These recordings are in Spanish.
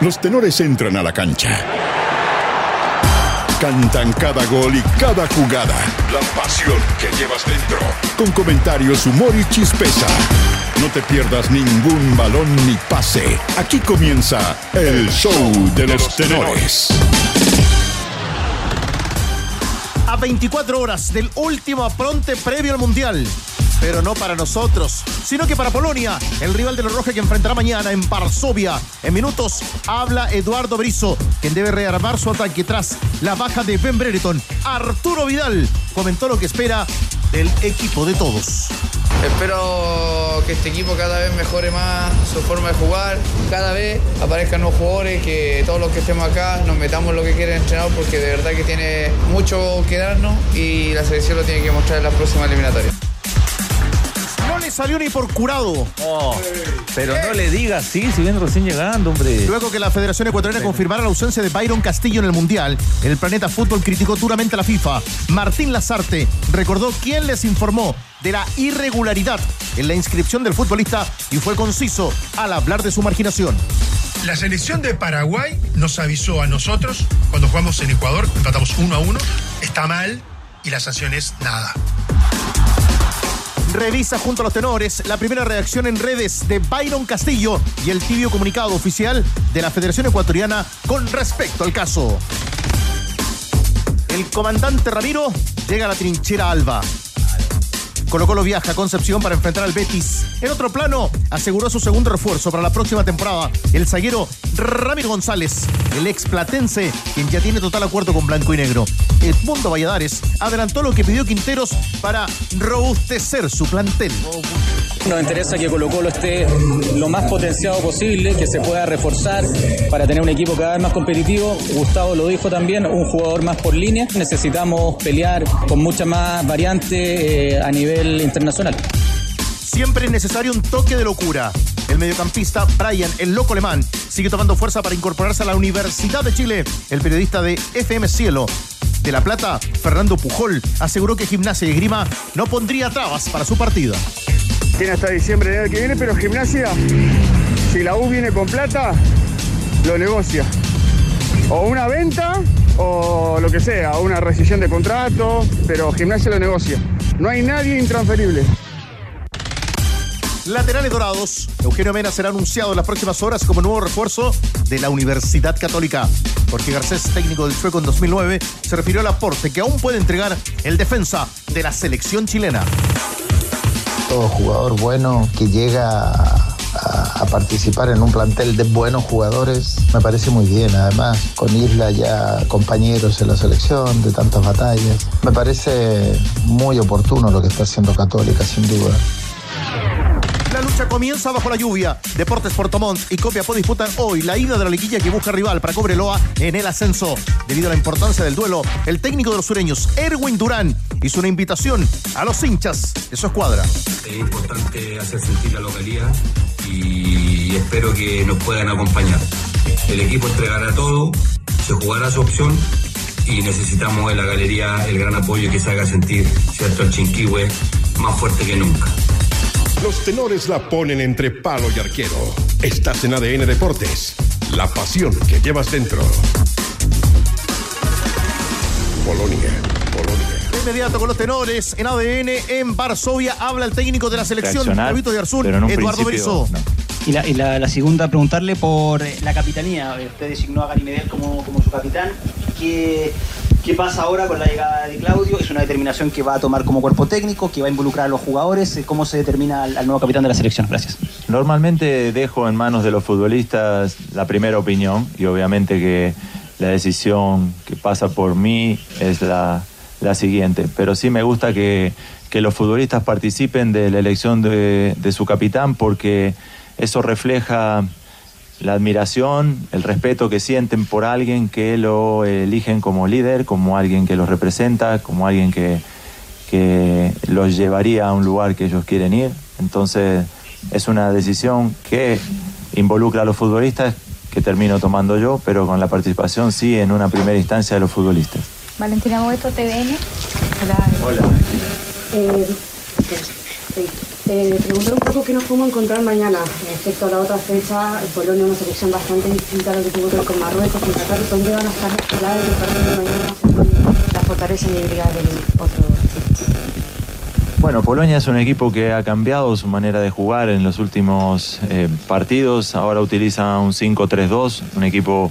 los tenores entran a la cancha. Cantan cada gol y cada jugada. La pasión que llevas dentro. Con comentarios, humor y chispeza. No te pierdas ningún balón ni pase. Aquí comienza el show de los tenores. A 24 horas del último apronte previo al Mundial. Pero no para nosotros, sino que para Polonia, el rival de los rojos que enfrentará mañana en Varsovia. En minutos habla Eduardo Brizo, quien debe rearmar su ataque tras la baja de Ben Brereton. Arturo Vidal comentó lo que espera del equipo de todos. Espero que este equipo cada vez mejore más su forma de jugar, cada vez aparezcan nuevos jugadores, que todos los que estemos acá nos metamos lo que quiere el porque de verdad que tiene mucho que darnos y la selección lo tiene que mostrar en la próxima eliminatoria. Le salió ni por curado. Pero no le digas sí, si viene recién llegando, hombre. Luego que la Federación Ecuatoriana confirmara la ausencia de Byron Castillo en el Mundial, el Planeta Fútbol criticó duramente a la FIFA. Martín Lazarte recordó quién les informó de la irregularidad en la inscripción del futbolista y fue conciso al hablar de su marginación. La selección de Paraguay nos avisó a nosotros cuando jugamos en Ecuador, empatamos uno a uno, está mal y la sanción es nada. Revisa junto a los tenores la primera reacción en redes de Byron Castillo y el tibio comunicado oficial de la Federación Ecuatoriana con respecto al caso. El comandante Ramiro llega a la trinchera Alba. Colo Colo viaja a Concepción para enfrentar al Betis. En otro plano, aseguró su segundo refuerzo para la próxima temporada, el zaguero Ramiro González, el ex platense, quien ya tiene total acuerdo con Blanco y Negro. Edmundo Valladares adelantó lo que pidió Quinteros para robustecer su plantel. Nos interesa que Colo Colo esté lo más potenciado posible, que se pueda reforzar para tener un equipo cada vez más competitivo. Gustavo lo dijo también, un jugador más por línea. Necesitamos pelear con mucha más variante eh, a nivel internacional. Siempre es necesario un toque de locura. El mediocampista Brian, el loco alemán, sigue tomando fuerza para incorporarse a la Universidad de Chile. El periodista de FM Cielo de La Plata, Fernando Pujol, aseguró que Gimnasia y Grima no pondría trabas para su partida. Tiene hasta diciembre del año que viene, pero Gimnasia, si la U viene con plata, lo negocia. O una venta o lo que sea, una rescisión de contrato, pero Gimnasia lo negocia. No hay nadie intransferible. Laterales dorados. Eugenio Mena será anunciado en las próximas horas como nuevo refuerzo de la Universidad Católica. Jorge Garcés, técnico del Chueco en 2009, se refirió al aporte que aún puede entregar el defensa de la selección chilena. Todo jugador bueno que llega a, a participar en un plantel de buenos jugadores me parece muy bien. Además, con Isla ya compañeros en la selección de tantas batallas, me parece muy oportuno lo que está haciendo Católica, sin duda. Comienza bajo la lluvia. Deportes Portomont y Copiapó disputan hoy la ida de la liguilla que busca rival para Cobreloa en el ascenso. Debido a la importancia del duelo, el técnico de los sureños, Erwin Durán, hizo una invitación a los hinchas de su escuadra. Es importante hacer sentir la localidad y espero que nos puedan acompañar. El equipo entregará todo, se jugará su opción y necesitamos en la galería el gran apoyo que se haga sentir, ¿cierto? El Chinquihue más fuerte que nunca. Los tenores la ponen entre palo y arquero. Estás en ADN Deportes. La pasión que llevas dentro. Polonia, Polonia. De inmediato con los tenores en ADN en Varsovia habla el técnico de la selección Lobito de Arzún, pero en un Eduardo Berizzo. no. Y la, y la- la segunda, preguntarle por la capitanía. Eh, Usted designó a Gary Medel como, como su capitán. ¿Qué, ¿Qué pasa ahora con la llegada de Claudio? ¿Es una determinación que va a tomar como cuerpo técnico, que va a involucrar a los jugadores? Eh, ¿Cómo se determina al, nuevo capitán de la selección? Gracias. Normalmente dejo en manos de los futbolistas la primera opinión y obviamente que la decisión que pasa por mí es la, siguiente. Pero sí me gusta que, los futbolistas participen de la elección de su capitán porque eso refleja la admiración, el respeto que sienten por alguien que lo eligen como líder, como alguien que los representa, como alguien que, que los llevaría a un lugar que ellos quieren ir. Entonces es una decisión que involucra a los futbolistas que termino tomando yo, pero con la participación sí en una primera instancia de los futbolistas. Valentina Boeto, TVN. Hola. Eh, sí. Eh, preguntar un poco qué nos podemos encontrar mañana respecto a la otra fecha. El Polonia es una selección bastante distinta a lo que tuvo que ver con Marruecos, con Qatar. ¿Dónde van a estar los partido de mañana la fortaleza híbrida del otro? Bueno, Polonia es un equipo que ha cambiado su manera de jugar en los últimos eh, partidos. Ahora utiliza un 5-3-2, un equipo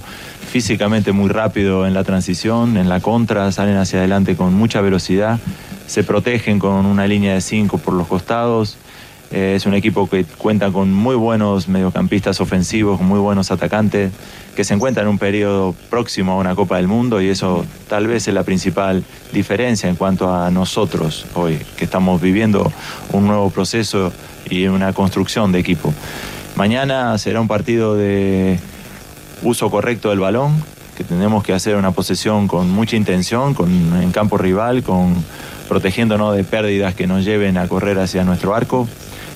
físicamente muy rápido en la transición, en la contra, salen hacia adelante con mucha velocidad, se protegen con una línea de 5 por los costados. Eh, es un equipo que cuenta con muy buenos mediocampistas ofensivos, muy buenos atacantes, que se encuentra en un periodo próximo a una Copa del Mundo y eso tal vez es la principal diferencia en cuanto a nosotros hoy, que estamos viviendo un nuevo proceso y una construcción de equipo. Mañana será un partido de uso correcto del balón, que tenemos que hacer una posesión con mucha intención, con, en campo rival, con, protegiéndonos de pérdidas que nos lleven a correr hacia nuestro arco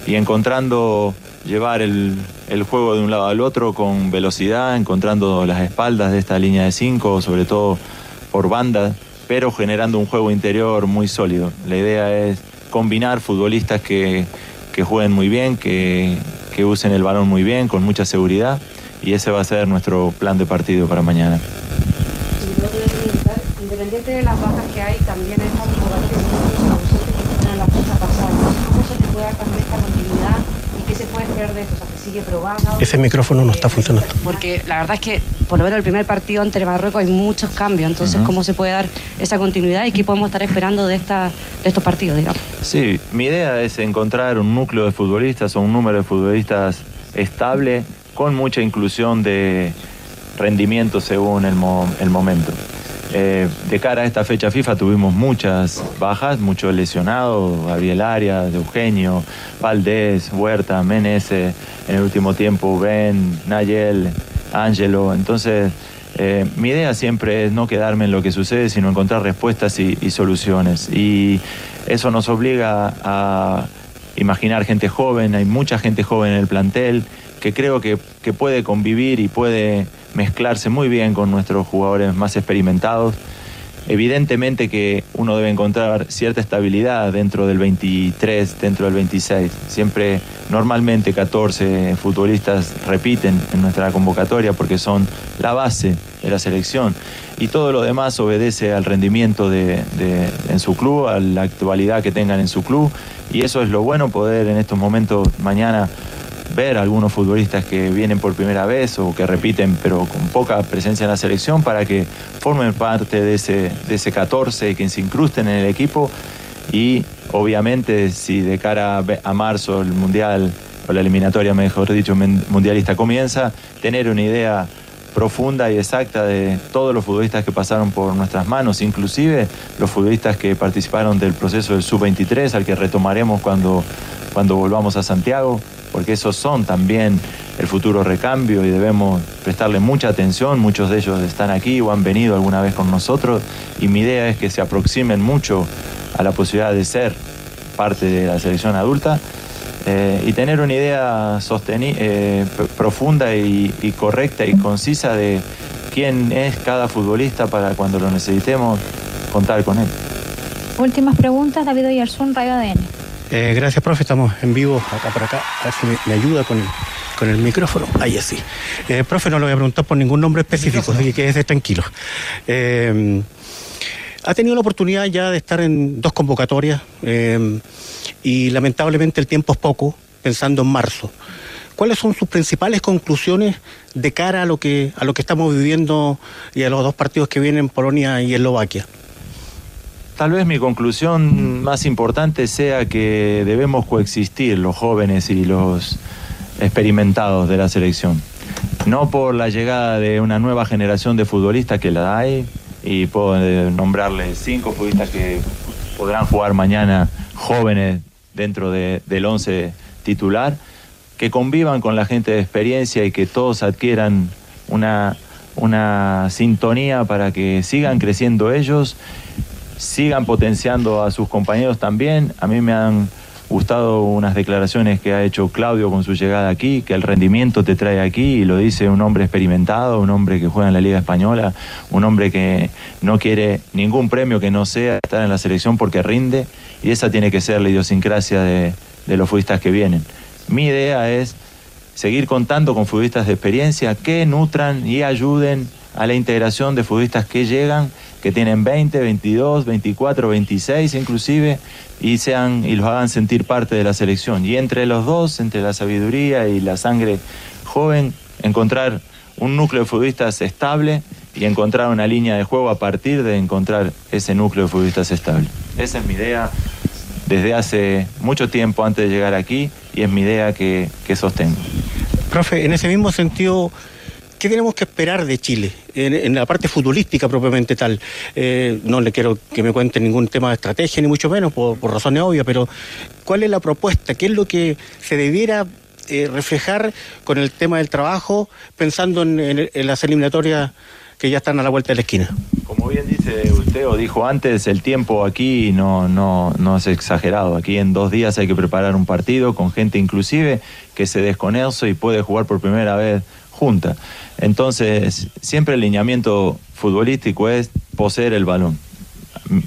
y encontrando llevar el, el, juego de un lado al otro con velocidad, encontrando las espaldas de esta línea de cinco, sobre todo por banda, pero generando un juego interior muy sólido. La idea es combinar futbolistas que, que jueguen muy bien, que, que usen el balón muy bien, con mucha seguridad, y ese va a ser nuestro plan de partido para mañana. Independiente de las bajas que hay, también es en la fecha pasada. ¿Cómo se te puede cambiar esta continuidad y O sea, que sigue probando. Ese micrófono no está funcionando. Porque la verdad es que, por lo menos el primer partido entre Marruecos hay muchos cambios. Entonces, uh -huh. ¿cómo se puede dar esa continuidad y qué podemos estar esperando de, esta, de estos partidos, digamos? Sí, mi idea es encontrar un núcleo de futbolistas o un número de futbolistas estable con mucha inclusión de rendimiento según el, mo el momento. Eh, de cara a esta fecha FIFA tuvimos muchas bajas, muchos lesionados, Gabriel Arias, Eugenio, Valdés, Huerta, Menese, en el último tiempo Ben, Nayel, Ángelo. Entonces, eh, mi idea siempre es no quedarme en lo que sucede, sino encontrar respuestas y soluciones. Y eso nos obliga a imaginar gente joven, hay mucha gente joven en el plantel que creo que, que puede convivir y puede mezclarse muy bien con nuestros jugadores más experimentados. Evidentemente que uno debe encontrar cierta estabilidad dentro del 23, dentro del 26. Siempre, normalmente 14 futbolistas repiten en nuestra convocatoria porque son la base de la selección. Y todo lo demás obedece al rendimiento de, en su club, a la actualidad que tengan en su club. Y eso es lo bueno, poder en estos momentos mañana algunos futbolistas que vienen por primera vez o que repiten pero con poca presencia en la selección para que formen parte de ese, de ese 14 que se incrusten en el equipo. Y obviamente si de cara a marzo el mundial o la eliminatoria mejor dicho mundialista comienza tener una idea profunda y exacta de todos los futbolistas que pasaron por nuestras manos, inclusive los futbolistas que participaron del proceso del sub-23 al que retomaremos cuando, cuando volvamos a Santiago porque esos son también el futuro recambio y debemos prestarle mucha atención. Muchos de ellos están aquí o han venido alguna vez con nosotros y mi idea es que se aproximen mucho a la posibilidad de ser parte de la selección adulta eh, y tener una idea eh, profunda y, correcta y concisa de quién es cada futbolista para cuando lo necesitemos contar con él. Últimas preguntas, David Oyarzún, Radio ADN. Eh, gracias, profe. Estamos en vivo acá por acá. A ver si me, ayuda con el, con el micrófono. Ahí así. Eh, profe, no lo voy a preguntar por ningún nombre específico, así que quédese tranquilo. Eh, ha tenido la oportunidad ya de estar en dos convocatorias y lamentablemente el tiempo es poco, pensando en marzo. ¿Cuáles son sus principales conclusiones de cara a lo que, a lo que estamos viviendo y a los dos partidos que vienen, Polonia y Eslovaquia? Tal vez mi conclusión más importante sea que debemos coexistir los jóvenes y los experimentados de la selección. No por la llegada de una nueva generación de futbolistas que la hay, y puedo nombrarles cinco futbolistas que podrán jugar mañana jóvenes dentro de, del once titular, que convivan con la gente de experiencia y que todos adquieran una, una sintonía para que sigan creciendo ellos sigan potenciando a sus compañeros también. A mí me han gustado unas declaraciones que ha hecho Claudio con su llegada aquí, que el rendimiento te trae aquí, y lo dice un hombre experimentado, un hombre que juega en la Liga Española, un hombre que no quiere ningún premio que no sea estar en la selección porque rinde, y esa tiene que ser la idiosincrasia de, de los futbolistas que vienen. Mi idea es seguir contando con futbolistas de experiencia que nutran y ayuden a la integración de futbolistas que llegan, que tienen 20, 22, 24, 26 inclusive, y, sean, y los hagan sentir parte de la selección. Y entre los dos, entre la sabiduría y la sangre joven, encontrar un núcleo de futbolistas estable y encontrar una línea de juego a partir de encontrar ese núcleo de futbolistas estable. Esa es mi idea desde hace mucho tiempo antes de llegar aquí y es mi idea que, que sostengo. Profe, en ese mismo sentido, ¿qué tenemos que esperar de Chile en, la parte futbolística propiamente tal? Eh, no le quiero que me cuente ningún tema de estrategia, ni mucho menos, por, razones obvias, pero ¿cuál es la propuesta? ¿Qué es lo que se debiera eh, reflejar con el tema del trabajo, pensando en, las eliminatorias que ya están a la vuelta de la esquina? Como bien dice usted o dijo antes, el tiempo aquí no, no, no es exagerado. Aquí en dos días hay que preparar un partido con gente inclusive que se desconoce y puede jugar por primera vez Entonces, siempre el lineamiento futbolístico es poseer el balón.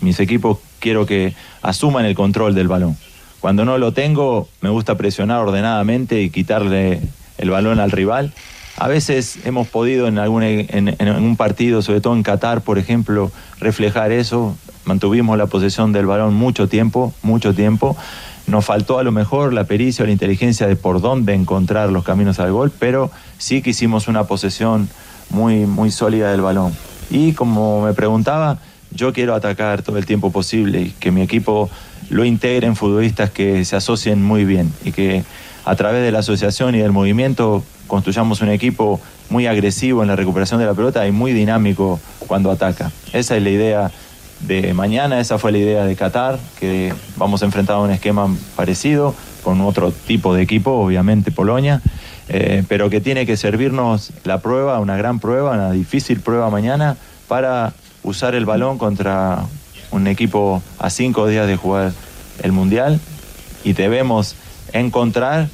Mis equipos quiero que asuman el control del balón. Cuando no lo tengo, me gusta presionar ordenadamente y quitarle el balón al rival a veces hemos podido en, algún, en, un partido, sobre todo en Qatar, por ejemplo, reflejar eso. Mantuvimos la posesión del balón mucho tiempo, mucho tiempo. Nos faltó a lo mejor la pericia o la inteligencia de por dónde encontrar los caminos al gol, pero sí que hicimos una posesión muy, muy sólida del balón. Y como me preguntaba, yo quiero atacar todo el tiempo posible y que mi equipo lo integre en futbolistas que se asocien muy bien y que a través de la asociación y del movimiento construyamos un equipo muy agresivo en la recuperación de la pelota y muy dinámico cuando ataca. Esa es la idea de mañana, esa fue la idea de Qatar, que vamos a enfrentar a un esquema parecido, con otro tipo de equipo, obviamente Polonia, eh, pero que tiene que servirnos la prueba, una gran prueba, una difícil prueba mañana, para usar el balón contra un equipo a cinco días de jugar el Mundial y debemos encontrar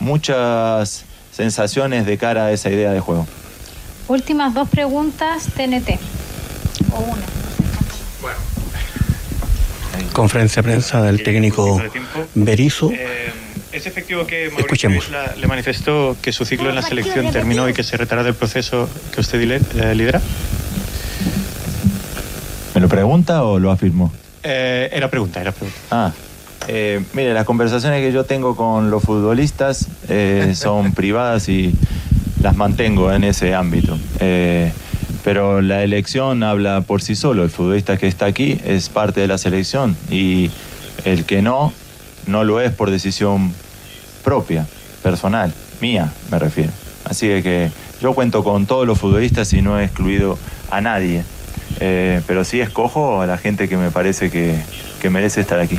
muchas sensaciones de cara a esa idea de juego. Últimas dos preguntas, TNT. O una. Bueno. Conferencia de prensa del técnico Berizo. Eh, ¿Es efectivo que Mauricio le manifestó que su ciclo en la selección terminó y que se retará del proceso que usted eh, lidera? ¿Me lo pregunta o lo afirmó? Eh, era pregunta, era pregunta. Ah. Eh, mire, las conversaciones que yo tengo con los futbolistas eh, son privadas y las mantengo en ese ámbito. Eh, pero la elección habla por sí solo. El futbolista que está aquí es parte de la selección y el que no, no lo es por decisión propia, personal, mía me refiero. Así que yo cuento con todos los futbolistas y no he excluido a nadie. pero sí escojo a la gente que me parece que, que merece estar aquí.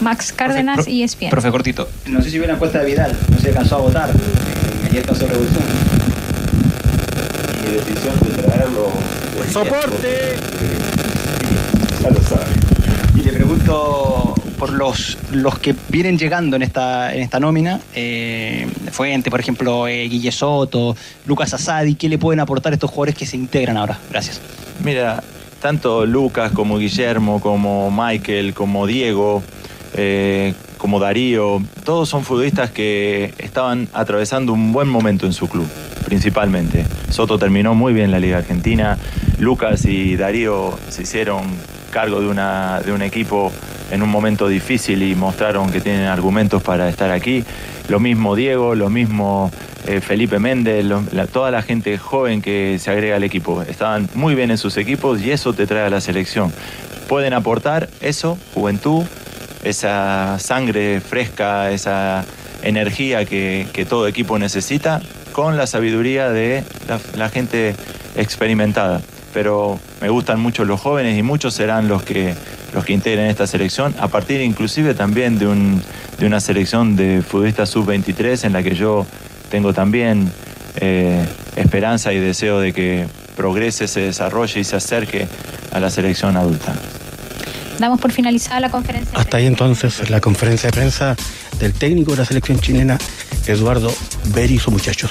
Max Cárdenas y ESPN. Profe Cortito. No sé si viene a cuesta de Vidal, no se alcanzó a votar. Ayer pasó revolución. Mi decisión de traerlo. ¡Soporte! Ya lo sabe. Y le pregunto por los, los que vienen llegando en esta, en esta nómina, eh, Fuente, por ejemplo, eh, Guille Soto, Lucas Asadi, ¿qué le pueden aportar estos jugadores que se integran ahora? Gracias. Mira, tanto Lucas como Guillermo, como Michael, como Diego, eh, como Darío, todos son futbolistas que estaban atravesando un buen momento en su club, principalmente. Soto terminó muy bien la Liga Argentina, Lucas y Darío se hicieron cargo de, una, de un equipo en un momento difícil y mostraron que tienen argumentos para estar aquí. Lo mismo Diego, lo mismo eh, Felipe Méndez, toda la gente joven que se agrega al equipo. Estaban muy bien en sus equipos y eso te trae a la selección. Pueden aportar eso, juventud, esa sangre fresca, esa energía que, todo equipo necesita, con la sabiduría de la, gente experimentada. Pero me gustan mucho los jóvenes y muchos serán los que, los que integren esta selección, a partir inclusive también de, un, de una selección de futbolistas sub-23 en la que yo tengo también eh, esperanza y deseo de que progrese, se desarrolle y se acerque a la selección adulta. Damos por finalizada la conferencia. Hasta ahí entonces la conferencia de prensa del técnico de la selección chilena, Eduardo Berizzo, muchachos.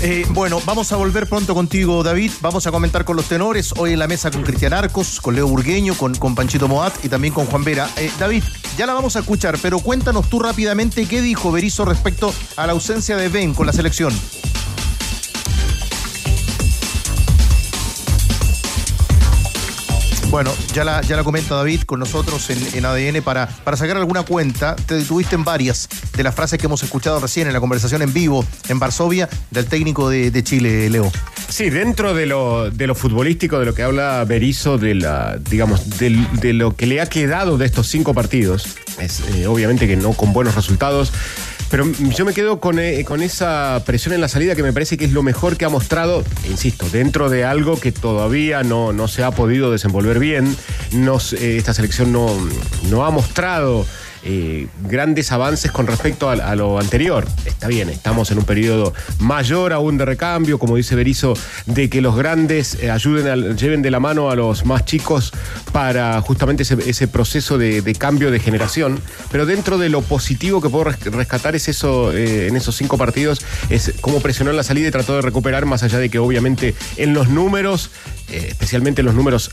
Eh, bueno, vamos a volver pronto contigo, David. Vamos a comentar con los tenores. Hoy en la mesa con Cristian Arcos, con Leo Burgueño, con, con Panchito Moat y también con Juan Vera. Eh, David, ya la vamos a escuchar, pero cuéntanos tú rápidamente qué dijo Berizzo respecto a la ausencia de Ben con la selección. Bueno, ya la, ya la comenta David con nosotros en, ADN para, para sacar alguna cuenta. Te detuviste en varias de las frases que hemos escuchado recién en la conversación en vivo en Varsovia del técnico de, Chile, Leo. Sí, dentro de lo, de lo futbolístico, de lo que habla Berizzo, de la, digamos, de, lo que le ha quedado de estos cinco partidos, eh, obviamente que no con buenos resultados. Pero yo me quedo con, eh, con, esa presión en la salida que me parece que es lo mejor que ha mostrado, insisto, dentro de algo que todavía no, no se ha podido desenvolver bien. Eh, esta selección no, no ha mostrado eh, grandes avances con respecto a, lo anterior. Está bien, estamos en un periodo mayor aún de recambio, como dice Berizo, de que los grandes eh, ayuden, lleven de la mano a los más chicos para justamente ese, proceso de, cambio de generación. Pero dentro de lo positivo que puedo rescatar es eso, eh, en esos cinco partidos, es cómo presionó en la salida y trató de recuperar, más allá de que obviamente en los números especialmente en los números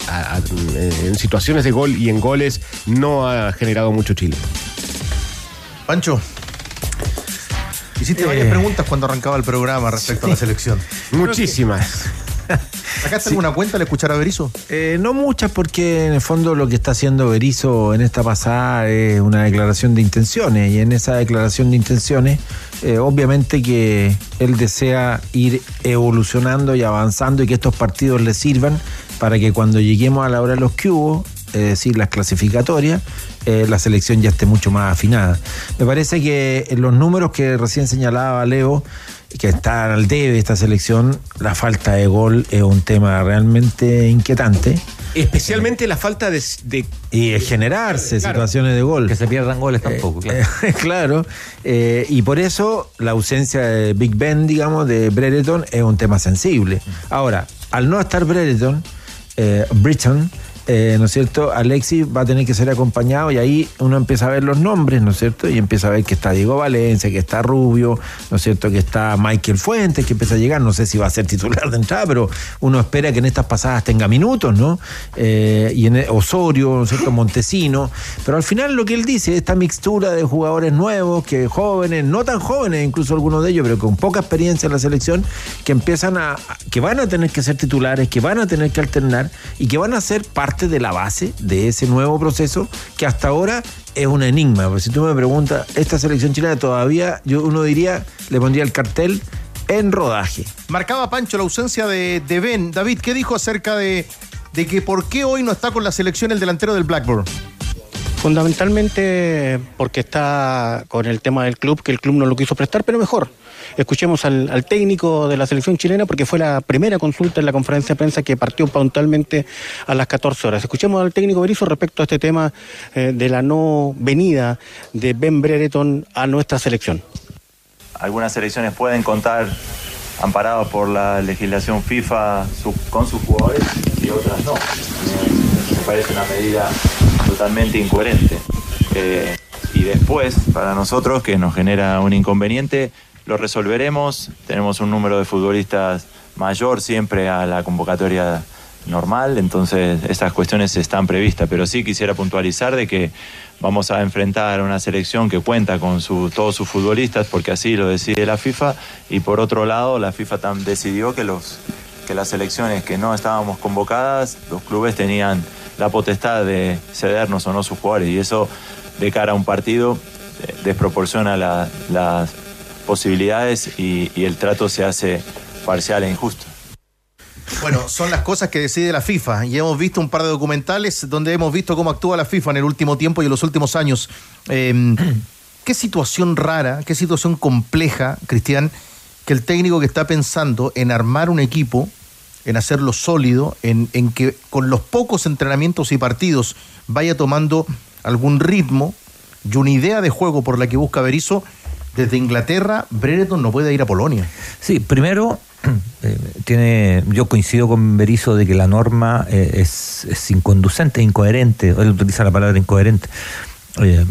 en situaciones de gol y en goles, no ha generado mucho Chile. Pancho. Hiciste eh, varias preguntas cuando arrancaba el programa respecto a la selección. Muchísimas. ¿Sacaste alguna cuenta al escuchar a Berizo? Eh, no muchas, porque en el fondo lo que está haciendo Berizo en esta pasada es una declaración de intenciones. Y en esa declaración de intenciones, eh, obviamente que él desea ir evolucionando y avanzando y que estos partidos le sirvan para que cuando lleguemos a la hora de los cubos, es decir, las clasificatorias, eh, la selección ya esté mucho más afinada. Me parece que los números que recién señalaba Leo, que está al debe esta selección, la falta de gol es un tema realmente inquietante. Especialmente la falta de, y generarse situaciones de gol. Que se pierdan goles tampoco, claro. Eh, claro. Eh, y por eso la ausencia de Big Ben, digamos, de Brereton es un tema sensible. Ahora, al no estar Brereton, eh, Britton, eh, ¿no es cierto? Alexis va a tener que ser acompañado y ahí uno empieza a ver los nombres, ¿no es cierto? Y empieza a ver que está Diego Valencia, que está Rubio, ¿no es cierto? Que está Michael Fuentes, que empieza a llegar, no sé si va a ser titular de entrada, pero uno espera que en estas pasadas tenga minutos, ¿no? Eh, y en Osorio, ¿no es cierto? Montesino, pero al final lo que él dice, esta mixtura de jugadores nuevos, que jóvenes, no tan jóvenes, incluso algunos de ellos, pero con poca experiencia en la selección, que empiezan a, que van a tener que ser titulares, que van a tener que alternar y que van a ser parte de la base de ese nuevo proceso que hasta ahora es un enigma. Porque si tú me preguntas, esta selección chilena todavía, yo uno diría, le pondría el cartel en rodaje. Marcaba Pancho la ausencia de, de Ben. David, ¿qué dijo acerca de, de que por qué hoy no está con la selección el delantero del Blackburn? Fundamentalmente porque está con el tema del club, que el club no lo quiso prestar, pero mejor. Escuchemos al, técnico de la selección chilena porque fue la primera consulta en la conferencia de prensa que partió puntualmente a las 14 horas. Escuchemos al técnico Berizzo respecto a este tema eh, de la no venida de Ben Brereton a nuestra selección. Algunas selecciones pueden contar amparados por la legislación FIFA con sus jugadores y otras no. Me parece una medida totalmente incoherente. Eh, y después, para nosotros, que nos genera un inconveniente, lo resolveremos. Tenemos un número de futbolistas mayor siempre a la convocatoria normal, entonces estas cuestiones están previstas, pero sí quisiera puntualizar de que vamos a enfrentar a una selección que cuenta con su, todos sus futbolistas, porque así lo decide la FIFA, y por otro lado la FIFA decidió que, los, que las selecciones que no estábamos convocadas, los clubes tenían la potestad de cedernos o no sus jugadores, y eso de cara a un partido eh, desproporciona las posibilidades y, el trato se hace parcial e injusto. Bueno, son las cosas que decide la FIFA y hemos visto un par de documentales donde hemos visto cómo actúa la FIFA en el último tiempo y en los últimos años. Em, qué situación rara, qué situación compleja, Cristian, que el técnico que está pensando en armar un equipo, en hacerlo sólido, en, en que con los pocos entrenamientos y partidos vaya tomando algún ritmo y una idea de juego por la que busca Berizzo, desde Inglaterra, Brereton no puede ir a Polonia. Sí, primero, eh, tiene, yo coincido con Berizzo de que la norma eh, es, es, inconducente, incoherente, él utiliza la palabra incoherente. Eh,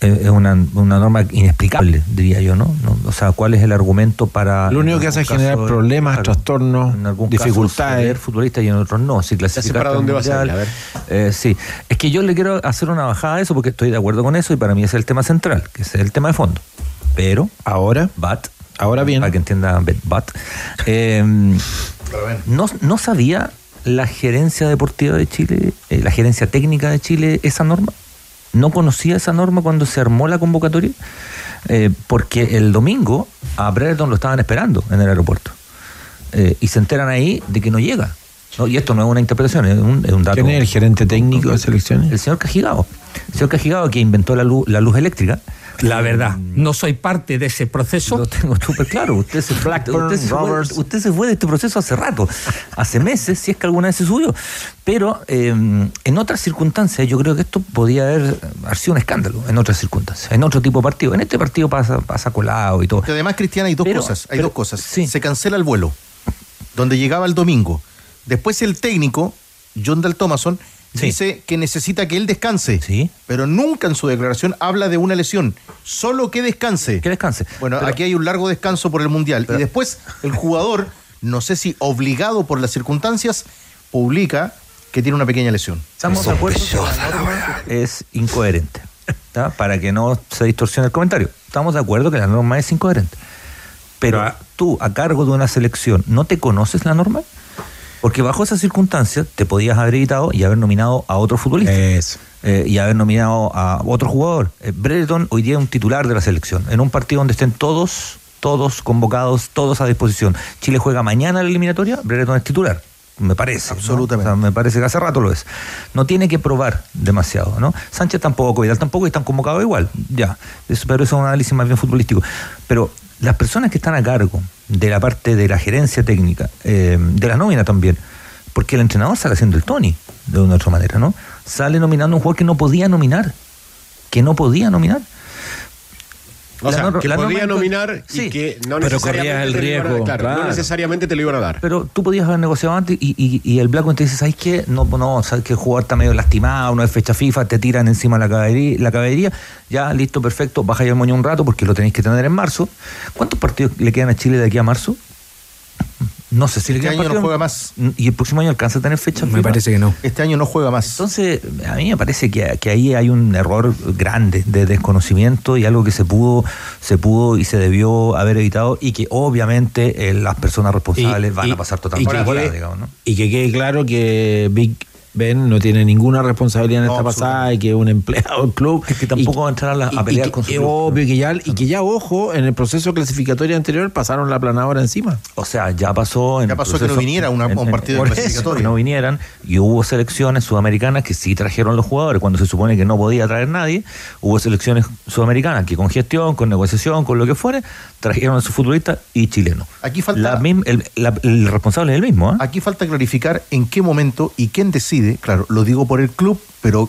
es una, una norma inexplicable, diría yo, ¿no? No, O sea, ¿cuál es el argumento para... Lo único que hace es generar problemas, claro, trastornos, en algún dificultades. Caso, ser futbolista y en otros no. Si clasificaste para dónde vas a Mundial, a ver. eh, sí, es que yo le quiero hacer una bajada a eso porque estoy de acuerdo con eso y para mí ese es el tema central, que ese es el tema de fondo. Pero, ahora, but, ahora bien, para que entienda but, eh, no, no sabía la gerencia deportiva de Chile, eh, la gerencia técnica de Chile esa norma. No conocía esa norma cuando se armó la convocatoria, eh, porque el domingo a Brereton lo estaban esperando en el aeropuerto. Eh, y se enteran ahí de que no llega. ¿No? Y esto no es una interpretación, es un, es un dato. ¿quién es el gerente técnico de selecciones? El señor Cajigao. El señor Cajigao que inventó la luz, la luz eléctrica. La verdad, no soy parte de ese proceso. Lo tengo súper claro. Usted se, Blackburn, usted, se fue, usted se fue de este proceso hace rato, hace meses, si es que alguna vez se subió. Pero eh, en otras circunstancias, yo creo que esto podía haber, haber sido un escándalo, en otras circunstancias, en otro tipo de partido. En este partido pasa, pasa colado y todo. Que además, Cristiana, hay dos Pero- cosas. Hay pero- dos cosas. Se cancela el vuelo, donde llegaba el domingo. Después el técnico, John Dal Thomason, dice que necesita que él descanse. Pero nunca en su declaración habla de una lesión. Solo que descanse. Que descanse. Bueno, Pero- aquí hay un largo descanso por el Mundial. y después el jugador, no sé si obligado por las circunstancias, publica que tiene una pequeña lesión. Estamos de acuerdo que la norma es incoherente. ¿tá? Para que no se distorsione el comentario. Estamos de acuerdo que la norma es incoherente. Pero tú, a cargo de una selección, ¿no te conoces la norma? Porque bajo esas circunstancias te podías haber evitado y haber nominado a otro futbolista. Eh, y haber nominado a otro jugador. Eh, Brereton hoy día es un titular de la selección. En un partido donde estén todos, todos convocados, todos a disposición. Chile juega mañana la eliminatoria, Brereton es titular. Me parece. Absolutamente. me parece que hace rato lo es. No tiene que probar demasiado, ¿no? Sánchez tampoco, Vidal tampoco y están convocados igual. Ya. Eso- pero eso es un análisis más bien futbolístico. Pero las personas que están a cargo de la parte de la gerencia técnica, eh, de la nómina también, porque el entrenador sale haciendo el Tony, de una u otra manera, ¿no? Sale nominando un jugador que no podía nominar. Que no podía nominar. O sea, norma- que nominar y Sí. que no Pero necesariamente corrías el te lo iban a dar, riesgo, claro, no necesariamente te lo iban a dar. Pero tú podías haber negociado antes y, y, y el Blackburn te dice, ¿sabes qué? No, no, sabes que el jugador está medio lastimado, no es fecha FIFA, te tiran encima la caballería, la caballería. Ya, listo, perfecto, baja ya el moño un rato porque lo tenéis que tener en marzo. ¿Cuántos partidos le quedan a Chile de aquí a marzo? No sé si Este año no juega más. ¿Y el próximo año alcanza a tener fecha Me FIFA? parece que no. Este año no juega más. Entonces, a mí me parece que, que ahí hay un error grande de desconocimiento y algo que se pudo, se pudo y se debió haber evitado y que obviamente eh, las personas responsables van a pasar y totalmente que, por digamos, ¿no? y que quede claro que Big Ben no tiene ninguna responsabilidad en esta pasada y que es un empleado del club. que tampoco va a entrar a, la- a pelear que, con su es club. obvio que ya, y que ya, ojo, en el proceso clasificatorio anterior pasaron la planadora encima. O sea, ya pasó en Ya el pasó que no proceso- viniera una- en- un en- partido eso, clasificatorio. que no vinieran y hubo selecciones sudamericanas que sí trajeron los jugadores cuando se supone que no podía traer nadie. Hubo selecciones sudamericanas que con gestión, con negociación, con lo que fuere, trajeron a sus futbolistas y chilenos. Aquí falta, La mim- el, la- el responsable es el mismo, ¿eh? aquí falta clarificar en qué momento y quién decide, claro, lo digo por el club, pero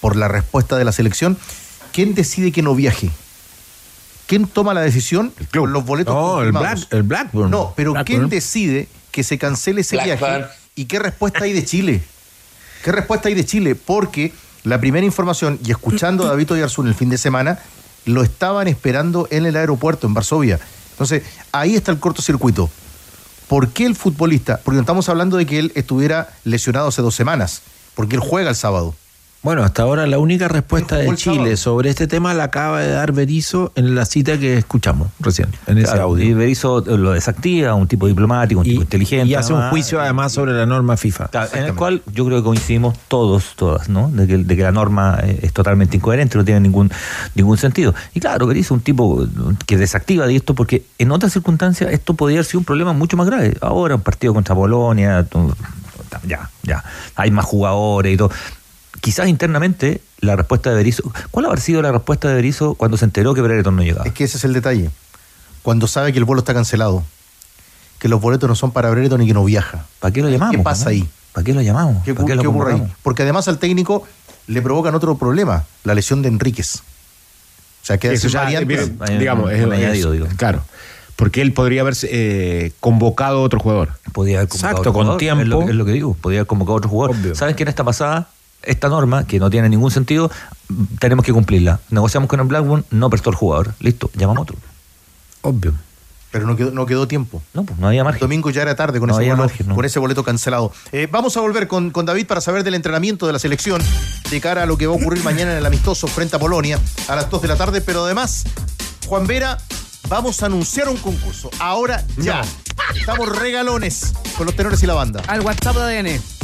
por la respuesta de la selección, quién decide que no viaje. ¿Quién toma la decisión con los boletos No, el? Black, el Blackburn. No, pero Blackburn. ¿quién decide que se cancele ese Blackburn. viaje? ¿Y qué respuesta hay de Chile? ¿Qué respuesta hay de Chile? Porque la primera información, y escuchando a David Oyarzún el fin de semana, lo estaban esperando en el aeropuerto, en Varsovia. Entonces, ahí está el cortocircuito. ¿Por qué el futbolista? Porque estamos hablando de que él estuviera lesionado hace dos semanas, porque él juega el sábado. Bueno, hasta ahora la única respuesta de. Chile sobre este tema la acaba de dar Berizzo en la cita que escuchamos recién, en ese Claro, audio. Y Berizzo lo desactiva, un tipo diplomático, un tipo inteligente. Y hace un juicio además sobre la norma FIFA. Claro, en el cual yo creo que coincidimos todos, todas, ¿no? De que, de que la norma eh, es totalmente incoherente, no tiene ningún, ningún sentido. Y claro, Berizzo es un tipo que desactiva de esto porque en otras circunstancias esto podría haber sido un problema mucho más grave. Ahora un partido contra Polonia, ya, ya, hay más jugadores y todo. Quizás internamente la respuesta de Berizzo, ¿cuál habrá sido la respuesta de Berizzo cuando se enteró que Brereton no llegaba? Es que ese es el detalle. Cuando sabe que el vuelo está cancelado, que los boletos no son para Brereton y que no viaja. ¿Para qué lo llamamos? ¿Qué pasa no? ahí? ¿Para qué lo llamamos? ¿Qué, ¿Para qué lo qué ocurre ahí? Porque además al técnico le provocan otro problema, la lesión de Enríquez. O sea, queda Eso sin ya, variantes. bien, digamos, es, un añadido, es- digo. claro. Porque él podría haber eh, convocado a otro jugador. Podía haber convocado Exacto, otro con jugador, tiempo. Es lo, es lo que digo, podía haber convocado a otro jugador. Obvio. ¿Sabes quién está pasada? Esta norma, que no tiene ningún sentido, tenemos que cumplirla. Negociamos con el Blackburn, no prestó el jugador. Listo, llamamos a otro. Obvio. Pero no quedó, no quedó tiempo. No, pues no había margen. Domingo ya era tarde con, No ese, boleto, margen, no. con ese boleto cancelado. Eh, vamos a volver con, con David para saber del entrenamiento de la selección de cara a lo que va a ocurrir mañana en el amistoso frente a Polonia a las 2 de la tarde. Pero además, Juan Vera, vamos a anunciar un concurso. Ahora ya. Estamos regalones con los tenores y la banda. Al WhatsApp de ADN.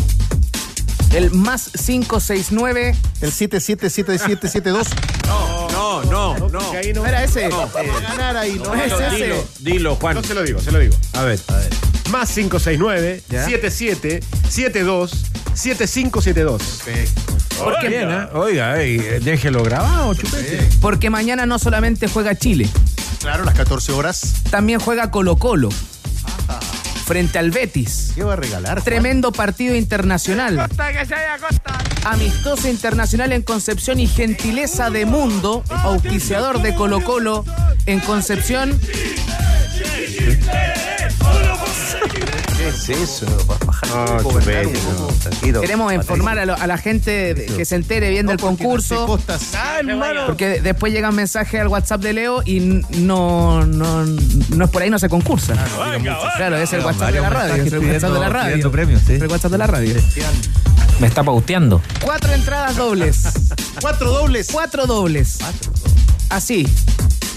El más 569. El 777772. No, no, no. No era ese. No, ganar ahí, no, No es ese. Dilo, dilo, Juan. No se lo digo, se lo digo. A ver, a ver. Más 569 ¿Ya? 77 72 7572. Porque, Bien, ¿eh? Oiga, eh, déjelo grabado, chupete. porque mañana no solamente juega Chile, Claro, las 14 horas. también juega Colo Colo. Frente al Betis. ¿Qué va a regalar? Juan? Tremendo partido internacional. Amistoso internacional en Concepción y gentileza de Mundo, auspiciador de Colo Colo en Concepción. ¿Qué es eso? Bajar No, un. Un tranquilo. Queremos informar a, lo- a la gente de- que se entere bien del concurso. Costas. Porque después llegan mensajes al WhatsApp de Leo y no, no, no es por ahí, no se concursa. Claro, es el WhatsApp de la radio. Es el WhatsApp de la radio. pidiendo premios, sí. Es el WhatsApp de la radio. Me está pauteando. Cuatro entradas dobles. Cuatro dobles. Cuatro dobles. Así.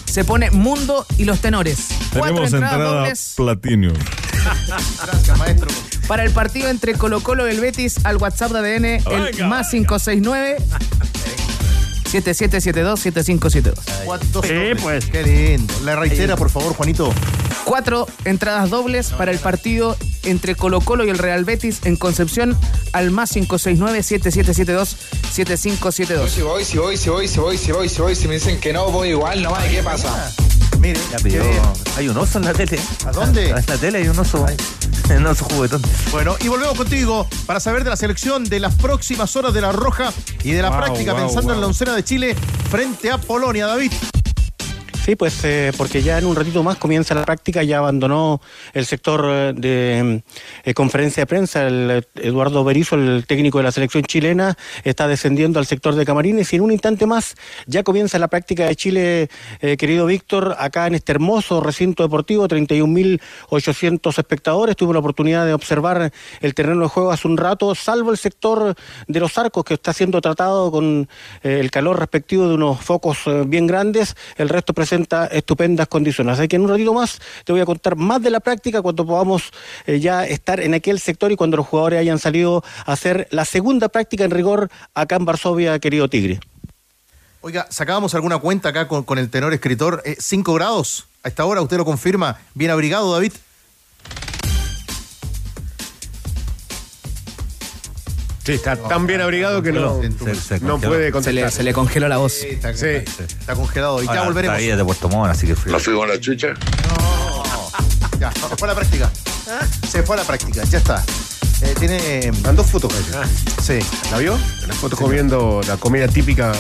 Se pone Mundo y los tenores. Cuatro entradas dobles Platinum. Gracias, maestro. para el partido entre Colo Colo y el Betis al WhatsApp de ADN, el más 569 7772 7572. Cuatro Sí, dobles. pues. Qué lindo. La reitera, por favor, Juanito. Cuatro entradas dobles para el partido entre Colo Colo y el Real Betis en Concepción al más 569 7772 7572. Si voy, si voy, si voy, si voy, si voy, si voy, si me dicen que no, voy igual nomás, ¿qué pasa? Mire, Ya pidió. Hay un oso en la tele. ¿A dónde? En la tele hay un oso. Un oso juguetón. Bueno, y volvemos contigo para saber de la selección de las próximas horas de la Roja y de la Wow, práctica wow, pensando en la oncena de Chile frente a Polonia, David. Sí, pues eh, porque ya en un ratito más comienza la práctica, ya abandonó el sector eh, de eh, conferencia de prensa, el eh, Eduardo Berizzo, el técnico de la selección chilena, está descendiendo al sector de camarines y en un instante más ya comienza la práctica de Chile, querido Víctor, acá en este hermoso recinto deportivo, 31.800 espectadores, tuve la oportunidad de observar el terreno de juego hace un rato, salvo el sector de los arcos que está siendo tratado con el calor respectivo de unos focos bien grandes, el resto presenta estupendas condiciones. Así que en un ratito más te voy a contar más de la práctica cuando podamos eh, ya estar en aquel sector y cuando los jugadores hayan salido a hacer la segunda práctica en rigor acá en Varsovia, querido Tigre. Oiga, sacábamos alguna cuenta acá con, el tenor escritor. 5 grados a esta hora, usted lo confirma. Bien abrigado, David. Sí, está tan bien abrigado que no, Se- se no congeló. puede Se contestar. le, se le congeló la voz. Sí, está, Sí. está congelado. Y ya Ahora, volveremos. Ahí es de Puerto Montt, así que frío. ¿Nos fuimos a la chucha? Ya, se fue a la práctica. Se fue a la práctica, ya está. Eh, tiene. Mandó fotos, Calle. Sí. ¿La vio? La foto comiendo la comida típica.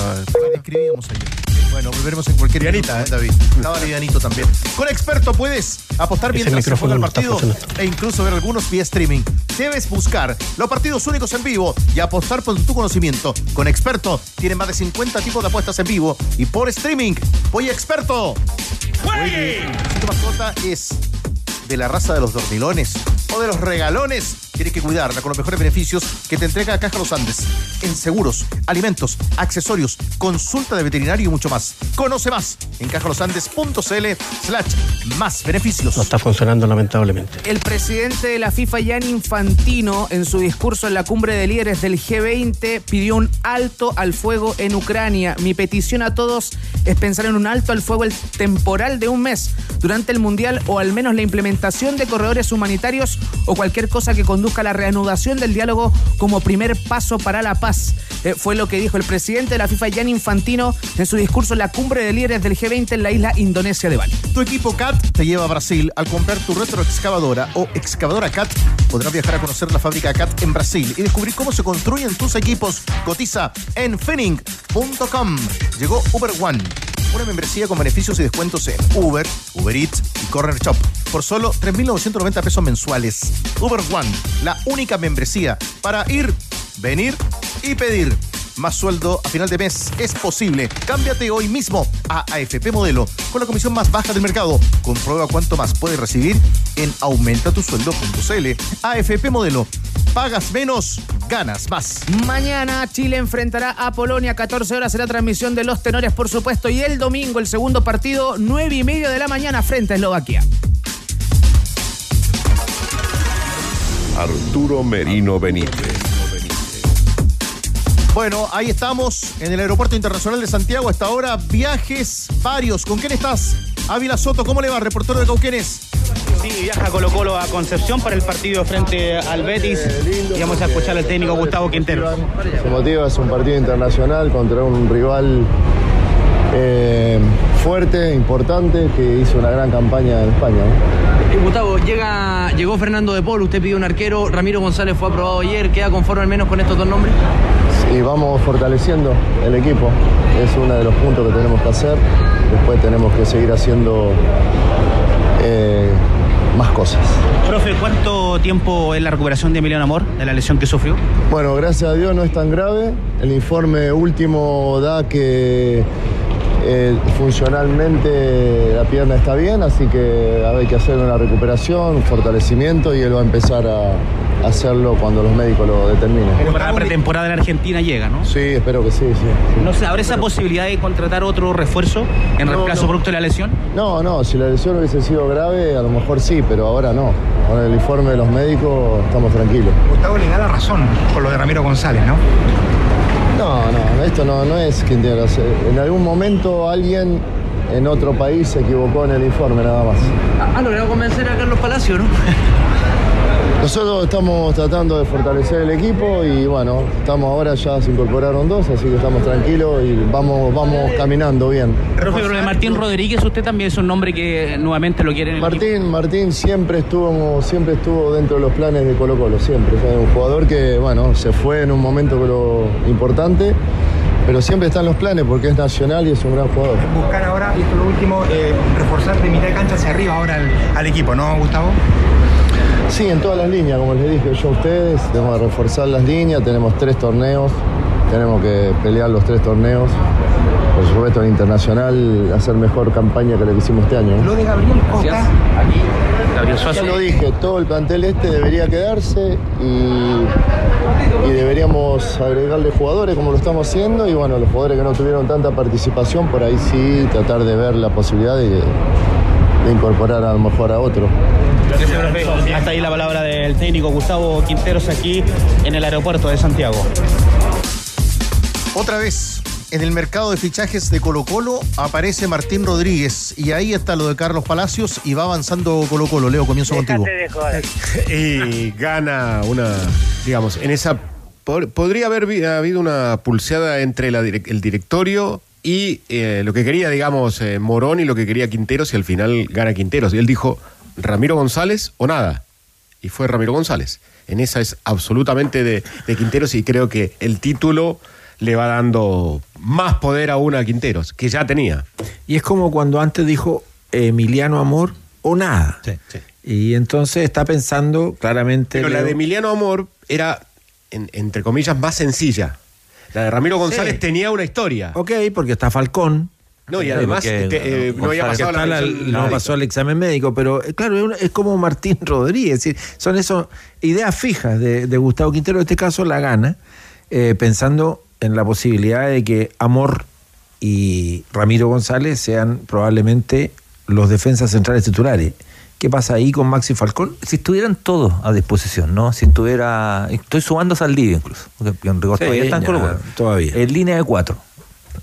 Escribíamos ayer. Bueno, volveremos en cualquier minuto, ¿eh? David. Estaba livianito también. Con Experto puedes apostar mientras se juega el partido e incluso ver algunos vía streaming. Debes buscar los partidos únicos en vivo y apostar por tu conocimiento. Con Experto tienen más de 50 tipos de apuestas en vivo y por streaming. Voy Experto. Si tu mascota es de la raza de los dormilones o de los regalones, tienes que cuidarla con los mejores beneficios que te entrega Caja Los Andes. En seguros, alimentos, accesorios, consulta de veterinario y mucho más. Conoce más en cajalosandes.cl slash más beneficios. No está funcionando lamentablemente. El presidente de la FIFA, Gianni Infantino, en su discurso en la cumbre de líderes del G20, pidió un alto al fuego en Ucrania. Mi petición a todos es pensar en un alto al fuego el temporal de un mes durante el Mundial o al menos la implementación de corredores humanitarios o cualquier cosa que conduzca a la reanudación del diálogo como primer paso para la paz. Eh, fue lo que dijo el presidente de la FIFA, Gianni Infantino, en su discurso en la cumbre de líderes del G20 en la isla indonesia de Bali. Tu equipo CAT te lleva a Brasil. Al comprar tu retroexcavadora o excavadora CAT, podrás viajar a conocer la fábrica CAT en Brasil y descubrir cómo se construyen tus equipos. Cotiza en finning.com. Llegó Uber One. Una membresía con beneficios y descuentos en Uber, Uber Eats y Corner Shop por solo 3.990 pesos mensuales. Uber One, la única membresía para ir, venir y pedir más sueldo a final de mes es posible. Cámbiate hoy mismo a AFP Modelo con la comisión más baja del mercado. Comprueba cuánto más puedes recibir en aumentatusueldo.cl. AFP Modelo. Pagas menos, ganas más. Mañana Chile enfrentará a Polonia, 14 horas será transmisión de los tenores, por supuesto, y el domingo el segundo partido, 9 y media de la mañana frente a Eslovaquia. Arturo Merino Benítez. Bueno, ahí estamos en el Aeropuerto Internacional de Santiago. Hasta ahora, viajes varios. ¿Con quién estás? Ávila Soto, ¿cómo le va? Reportero de Cauquenes. Sí, viaja Colo Colo a Concepción para el partido frente al Betis. y vamos a escuchar al técnico Gustavo Quintero. Su motivo es un partido internacional contra un rival eh, fuerte, importante, que hizo una gran campaña en España. ¿no? Eh, Gustavo, llega, llegó Fernando de Paul, usted pidió un arquero, Ramiro González fue aprobado ayer, ¿queda conforme al menos con estos dos nombres? Y vamos fortaleciendo el equipo, es uno de los puntos que tenemos que hacer. Después tenemos que seguir haciendo eh, más cosas. Profe, ¿cuánto tiempo es la recuperación de Emiliano Amor de la lesión que sufrió? Bueno, gracias a Dios no es tan grave. El informe último da que eh, funcionalmente la pierna está bien, así que hay que hacer una recuperación, un fortalecimiento y él va a empezar a hacerlo cuando los médicos lo determinen. Pero para la pretemporada en Argentina llega, ¿no? Sí, espero que sí, sí. No sé, ¿habrá esa posibilidad de contratar otro refuerzo en No, reemplazo no. producto de la lesión? No, no, si la lesión hubiese sido grave, a lo mejor sí, pero ahora no. Con el informe de los médicos estamos tranquilos. Gustavo le da la razón por lo de Ramiro González, ¿no? No, no, esto no, no es quien tiene razón. En algún momento alguien en otro país se equivocó en el informe, nada más. Ha logrado convencer a Carlos Palacio, ¿no? Nosotros estamos tratando de fortalecer el equipo y bueno, estamos ahora ya se incorporaron dos, así que estamos tranquilos y vamos, vamos caminando bien. Profe, pero de Martín Rodríguez, usted también es un nombre que nuevamente lo quiere en el equipo. Martín, Martín siempre estuvo, siempre estuvo dentro de los planes de Colo Colo, siempre. O sea, un jugador que, bueno, se fue en un momento lo importante, pero siempre está en los planes porque es nacional y es un gran jugador. Buscar ahora, y esto es lo último, eh, reforzar de mitad de cancha hacia arriba ahora al, al equipo, ¿no, Gustavo? Sí, en todas las líneas, como les dije yo a ustedes, tenemos que reforzar las líneas, tenemos tres torneos, tenemos que pelear los tres torneos. Por supuesto, en internacional, hacer mejor campaña que la que hicimos este año. ¿no? Lo de Gabriel Costa. Gabriel Ya lo dije, todo el plantel este debería quedarse y, y deberíamos agregarle jugadores como lo estamos haciendo y bueno, los jugadores que no tuvieron tanta participación, por ahí sí tratar de ver la posibilidad de, de incorporar a lo mejor a otro. Gracias, profe. Hasta ahí la palabra del técnico Gustavo Quinteros aquí en el aeropuerto de Santiago. Otra vez, en el mercado de fichajes de Colo Colo aparece Martín Rodríguez y ahí está lo de Carlos Palacios y va avanzando Colo Colo. Leo, comienzo contigo. y gana una, digamos, en esa... por- podría haber habido una pulseada entre la el directorio y eh, lo que quería, digamos, eh, Morón y lo que quería Quinteros y al final gana Quinteros. Y él dijo, Ramiro González o nada. Y fue Ramiro González. En esa es absolutamente de, de Quinteros y creo que el título le va dando más poder aún a Quinteros, que ya tenía. Y es como cuando antes dijo Emiliano Amor o nada. Y entonces está pensando claramente. Pero la de Emiliano Amor era, en- entre comillas, más sencilla. La de Ramiro González Sí. tenía una historia. Ok, porque está Falcón. No, y además porque, este, eh, no había pasado la no pasó el examen médico, pero eh, claro, es como Martín Rodríguez, es decir, son esas ideas fijas de, de Gustavo Quintero, en este caso la gana, eh, pensando en la posibilidad de que Amor y Ramiro González sean probablemente los defensas centrales titulares. ¿Qué pasa ahí con Maxi Falcón? Si estuvieran todos a disposición, ¿no? Si estuviera. Estoy sumando a Saldivia incluso. Porque en rigor Sí, todavía está en ya, Colo Colo. todavía. En línea de cuatro.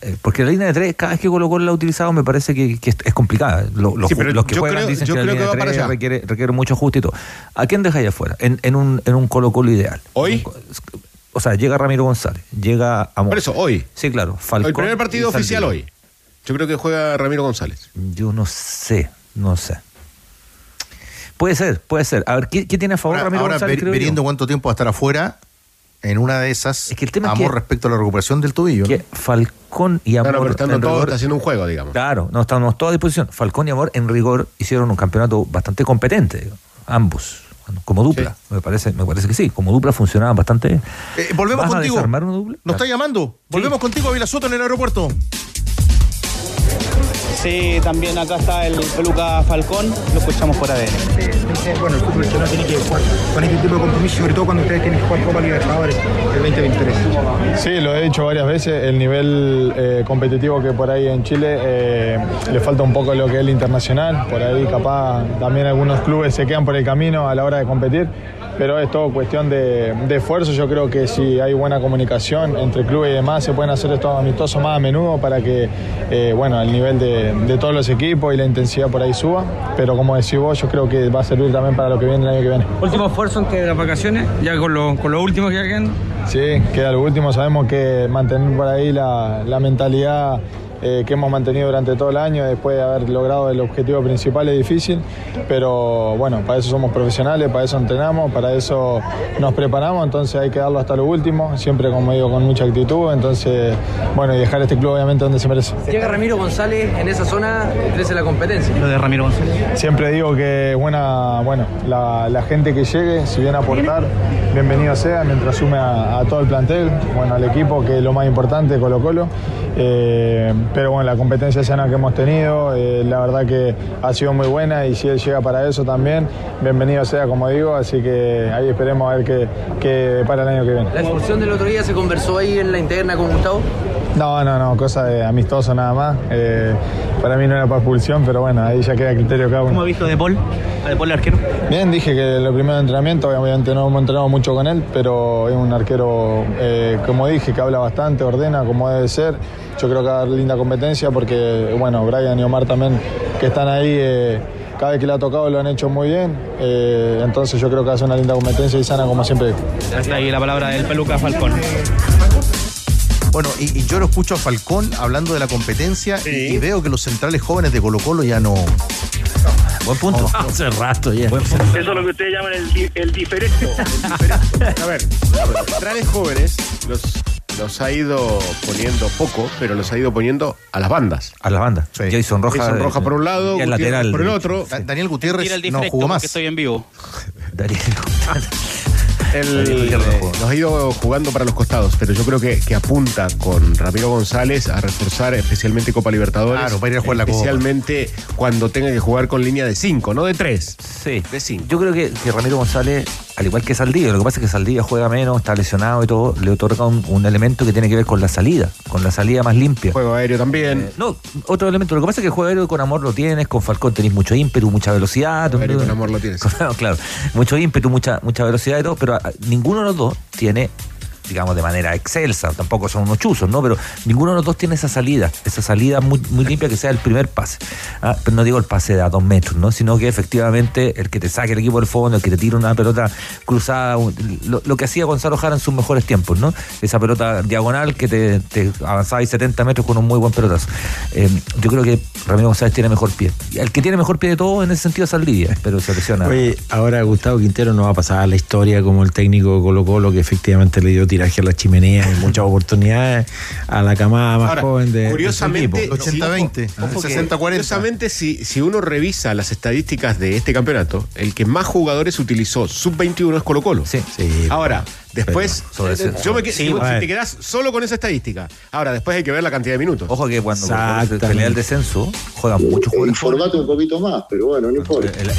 Eh, Porque la línea de tres, cada vez que Colo Colo la ha utilizado, me parece que, que es, complicada. Lo- los, Sí, pero los que juegan creo- dicen que la línea que va de para tres allá. requiere, requiere mucho todo. ¿A quién dejáis afuera? En, en un, en un Colo Colo ideal. ¿Hoy? O sea, llega Ramiro González, llega Amor. Por eso, hoy. Sí, claro. Falcón el primer partido oficial hoy. Yo creo que juega Ramiro González. Yo no sé, no sé. Puede ser, puede ser. A ver, ¿qué, qué tiene a favor Ahora, Ramiro ahora, González? ver- yo? veriendo cuánto tiempo va a estar afuera, en una de esas, Es que el tema es que- respecto a la recuperación del tobillo. ¿no? que Falcón y Amor. Claro, pero estando en todos rigor- haciendo un juego, digamos. Claro, no estamos todos a disposición. Falcón y Amor en rigor hicieron un campeonato bastante competente, digo, ambos. como dupla. Me parece, me parece que sí, como dupla funcionaban bastante bien. Eh, volvemos ¿Vas a contigo. desarmar una dupla? Nos está llamando. Volvemos contigo a Vilasoto en el aeropuerto. Sí, también acá está el peluca Falcón, lo escuchamos por ADN. Bueno, el fútbol chileno tiene que jugar con este tipo de compromiso, sobre todo cuando ustedes tienen que jugar Copa Libertadores el 2023. Sí, lo he dicho varias veces, el nivel eh, competitivo que por ahí en Chile eh, le falta un poco lo que es el internacional, por ahí capaz también algunos clubes se quedan por el camino a la hora de competir, pero es todo cuestión de, de esfuerzo, yo creo que si hay buena comunicación entre clubes y demás se pueden hacer estos amistosos más a menudo para que eh, bueno, el nivel de, de todos los equipos y la intensidad por ahí suba, pero como decís vos, yo creo que va a servir también para lo que viene el año que viene. Último esfuerzo antes de las vacaciones, ya con lo, con lo último que quedan. Sí, queda lo último. Sabemos que mantener por ahí la, la mentalidad eh, que hemos mantenido durante todo el año, después de haber logrado el objetivo principal, es difícil. Pero bueno, para eso somos profesionales, para eso entrenamos, para eso nos preparamos. Entonces hay que darlo hasta lo último, siempre, como digo, con mucha actitud. Entonces, bueno, y dejar este club obviamente donde se merece. Llega Ramiro González en esa zona, crece la competencia. Lo de Ramiro González. Siempre digo que buena, bueno, la, la gente que llegue, si viene a aportar, bienvenido sea, mientras sume a, a todo el plantel, bueno, al equipo, que es lo más importante, Colo Colo. Eh, pero bueno, la competencia sana que hemos tenido, eh, la verdad que ha sido muy buena y si él llega para eso también, bienvenido sea, como digo, así que ahí esperemos a ver qué, para el año que viene. La expulsión del otro día se conversó ahí en la interna con Gustavo. No, no, no, cosa de amistoso nada más. Eh, para mí no era para expulsión, pero bueno, ahí ya queda criterio cada uno. ¿Cómo ha visto De Paul? A De Paul el arquero. Bien, dije que lo primero de entrenamiento, obviamente no hemos entrenado mucho con él, pero es un arquero, eh, como dije, que habla bastante, ordena como debe ser. Yo creo que va a dar linda competencia porque, bueno, Brian y Omar también, que están ahí, eh, cada vez que le ha tocado lo han hecho muy bien. Eh, entonces yo creo que va a ser una linda competencia y sana como siempre. Hasta ahí la palabra del peluca Falcón. Bueno, y, y yo lo escucho a Falcón hablando de la competencia y, y veo que los centrales jóvenes de Colo Colo ya no... Buen punto. Hace rato ya. Eso es lo que ustedes llaman el, di- el diferente. A ver, los centrales jóvenes los, los ha ido poniendo poco, pero los ha ido poniendo a las bandas. A las bandas. Jason Roja. Jason Roja por un lado, y el lateral. por el otro. Da- Daniel Gutiérrez el no jugó más. estoy en vivo. Daniel El- Daniel Gutiérrez no jugó. los ha ido jugando para los costados, pero yo creo que, que apunta con Ramiro González a reforzar especialmente Copa Libertadores. Claro, para ir a jugar la Copa. Especialmente cuando tenga que jugar con línea de 5, no de 3. Sí. De 5. Yo creo que, que Ramiro González, al igual que Saldivia, lo que pasa es que Saldivia juega menos, está lesionado y todo, le otorga un, un elemento que tiene que ver con la salida, con la salida más limpia. Juego aéreo también. Eh, no, otro elemento. Lo que pasa es que el juego aéreo con amor lo tienes, con Falcón tenés mucho ímpetu, mucha velocidad. Juego aéreo con amor lo tienes. claro, mucho ímpetu, mucha, mucha velocidad y todo, pero ah, ninguno de los dos tiene digamos, de manera excelsa, tampoco son unos chuzos, ¿no? Pero ninguno de los dos tiene esa salida, esa salida muy, muy limpia que sea el primer pase. Ah, Pero no digo el pase de a dos metros, ¿no? Sino que efectivamente el que te saque el equipo del fondo, el que te tira una pelota cruzada, lo, que hacía Gonzalo Jara en sus mejores tiempos, ¿no? Esa pelota diagonal que te, avanzaba ahí 70 metros con un muy buen pelotazo. Eh, yo creo que Ramiro González tiene mejor pie. Y el que tiene mejor pie de todo en ese sentido es Saldivia, pero se lesiona. Oye, ahora Gustavo Quintero no va a pasar a la historia como el técnico Colo Colo que efectivamente le dio tiraje a la chimenea y muchas oportunidades a la camada más Ahora, joven de, curiosamente, equipo. 80-20, Ojo que, 60-40. Curiosamente, si, si uno revisa las estadísticas de este campeonato, el que más jugadores utilizó sub-21 es Colo Colo. Sí. Ahora, después, sobre eh, yo me que- Sí, si, a si ver. te quedas solo con esa estadística. Ahora, después hay que ver la cantidad de minutos. Ojo que cuando Exactamente. pelea el descenso, juegan muchos jugadores. Informate un poquito más, pero bueno, no importa. El, el-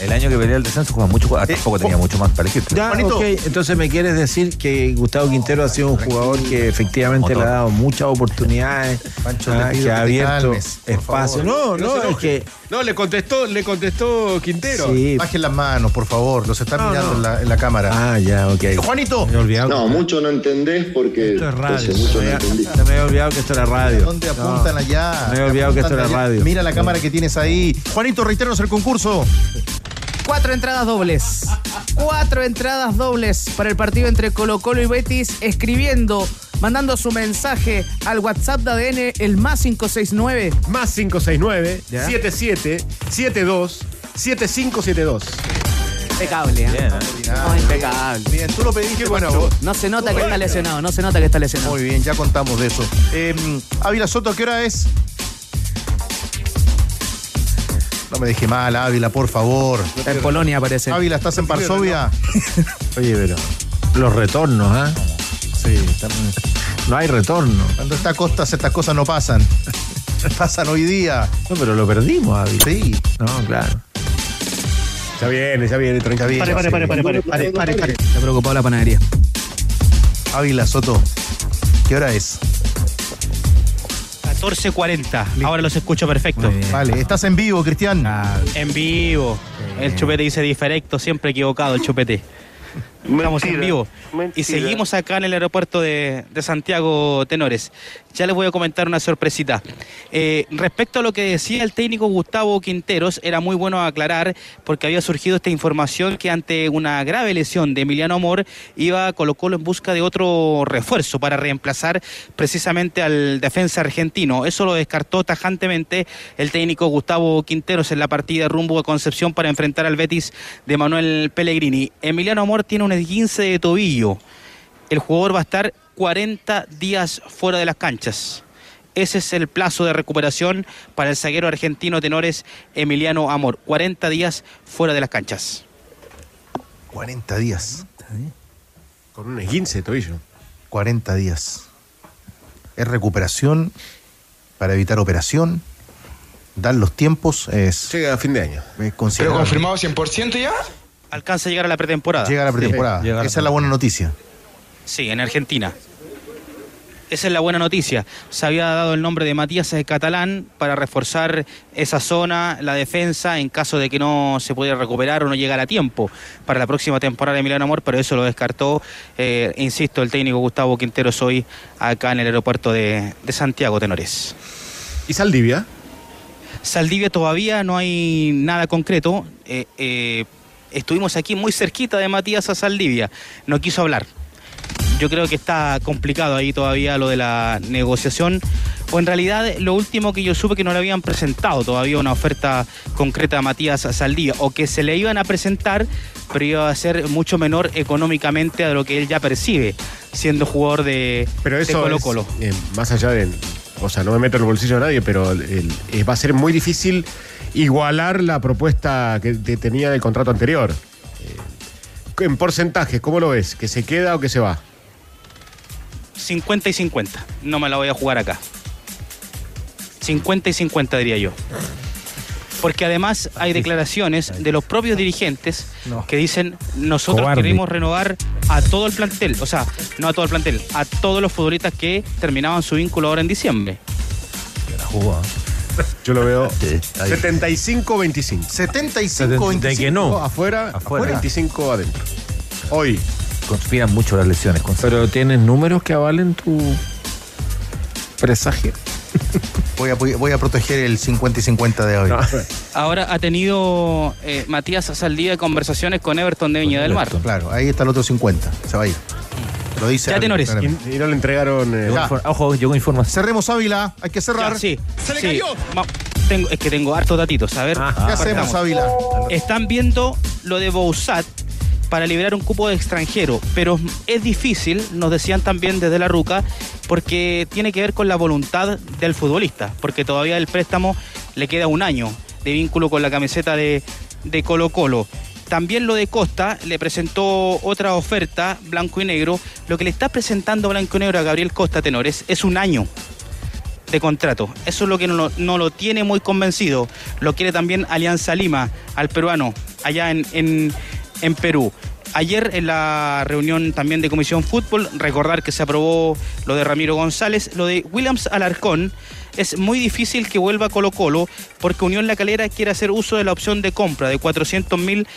el año que pelea el descenso juegan muchos jugadores. Tampoco tenía mucho más para elegir. Ya, Juanito. ok, entonces me quieres decir que Gustavo Quintero ha sido un jugador que efectivamente Motor. le ha dado muchas oportunidades, Pancho, ah, pido que ha te abierto calmes, por espacio. No, No se es enoje. que No, le contestó, le contestó Quintero. sí. Bajen las manos, por favor. Los están No, mirando no. En, la, en la cámara. Ah, ya, ok. Juanito, Me he olvidado. No, mucho no entendés porque Esto es radio. entonces mucho Se no me, entendí. se me había olvidado que esto era radio. ¿dónde apuntan No. allá? Me he olvidado que esto era allá. radio. Mira la cámara que tienes ahí. Juanito, reitéranos el concurso. Cuatro entradas dobles. Cuatro entradas dobles para el partido entre Colo Colo y Betis, escribiendo, mandando su mensaje al WhatsApp de ADN, el más 569. Más 569 Ya. 77 72 7572. Impecable, ¿eh? Bien, ¿eh? No, impecable. Bien, tú lo pediste, bueno. No se nota que está lesionado, no se nota que está lesionado. Muy bien, ya contamos de eso. Eh, Ávila Soto, ¿qué hora es? No me deje mal, Ávila, por favor. En Polonia parece. Ávila, ¿estás en Varsovia? Oye, pero los retornos, ¿ah? Sí, están- No hay retorno. cuando está Costas estas cosas no pasan. pasan hoy día. No, pero lo perdimos, Ávila. Sí. No, claro. Ya viene, ya viene, tranquilo. bien. Pare, pare, pare, pare, pare, pare, pare, pare. Está preocupado la panadería. Ávila, Soto. ¿Qué hora es? 14.40. Ahora los escucho perfecto. Vale, estás en vivo, Cristian. En vivo. El chupete dice diferecto, siempre equivocado el chupete. Estamos en vivo. mentira. Y seguimos acá en el aeropuerto de, de Santiago Tenores. Ya les voy a comentar una sorpresita. Eh, respecto a lo que decía el técnico Gustavo Quinteros, era muy bueno aclarar porque había surgido esta información que ante una grave lesión de Emiliano Amor iba a Colo Colo en busca de otro refuerzo para reemplazar precisamente al defensa argentino. Eso lo descartó tajantemente el técnico Gustavo Quinteros en la partida rumbo a Concepción para enfrentar al Betis de Manuel Pellegrini. Emiliano Amor tiene un esguince de tobillo. El jugador va a estar 40 días fuera de las canchas. Ese es el plazo de recuperación para el zaguero argentino tenores Emiliano Amor. 40 días fuera de las canchas. 40 días. Con un esguince de tobillo. 40 días. Es recuperación para evitar operación. Dan los tiempos. Es, Llega a fin de año. es considerable. 100% ya? Alcanza a llegar a la pretemporada. Llega la pretemporada. Sí, llega la Esa es la buena noticia. Sí, en Argentina. Esa es la buena noticia. Se había dado el nombre de Matías Catalán para reforzar esa zona, la defensa, en caso de que no se pudiera recuperar o no llegara a tiempo para la próxima temporada de Milano Amor, pero eso lo descartó, eh, insisto, el técnico Gustavo Quinteros hoy acá en el aeropuerto de, de Santiago Tenores. ¿Y Saldivia? Saldivia todavía no hay nada concreto. Eh, eh, estuvimos aquí muy cerquita de Matías a Saldivia. No quiso hablar. Yo creo que está complicado ahí todavía lo de la negociación. O en realidad lo último que yo supe que no le habían presentado todavía una oferta concreta a Matías Saldivia. O que se le iban a presentar, pero iba a ser mucho menor económicamente a lo que él ya percibe, siendo jugador de, Pero de eso Colo es, Colo. eh, más allá de... O sea, no me meto en el bolsillo de nadie, pero el- eh, va a ser muy difícil igualar la propuesta que te- tenía del contrato anterior. Eh, en porcentajes, ¿cómo lo ves? ¿Que se queda o que se va? 50 y 50. No me la voy a jugar acá. 50 y 50 diría yo. Porque además hay declaraciones de los propios dirigentes que dicen nosotros Cobarde. queremos renovar a todo el plantel, o sea, no a todo el plantel, a todos los futbolistas que terminaban su vínculo ahora en diciembre. La jugó. Yo lo veo Sí, ahí. 75-25. 75 De que no. Afuera, Afuera. 25 adentro. Hoy. Conspiran mucho las lesiones. Pero tienes números que avalen tu presagio. Voy a, voy a proteger el 50 y 50 de hoy. Ahora ha tenido eh, Matías Saldía conversaciones con Everton de Viña del Mar. Claro, ahí está el otro 50. Se va a ir. Lo dice. Ya, tenores. Y, y no le entregaron. eh, Ya. Ojo, llegó información. Cerremos Ávila. Hay que cerrar. Ya, sí. sí. Ma- Tengo, es que tengo hartos datitos. A ver, ¿Qué partamos. hacemos, Ávila? Están viendo lo de Bousat para liberar un cupo de extranjero, pero es difícil, nos decían también desde la RUCA, porque tiene que ver con la voluntad del futbolista, porque todavía el préstamo le queda un año de vínculo con la camiseta de, de Colo Colo. También lo de Costa le presentó otra oferta, blanco y negro. Lo que le está presentando blanco y negro a Gabriel Costa Tenores es un año de contrato. Eso es lo que no, lo- tiene muy convencido. Lo quiere también Alianza Lima, al peruano, allá en, en Perú. Ayer en la reunión también de Comisión Fútbol, recordar que se aprobó lo de Ramiro González, lo de Williams Alarcón. Es muy difícil que vuelva Colo Colo porque Unión La Calera quiere hacer uso de la opción de compra de 400 mil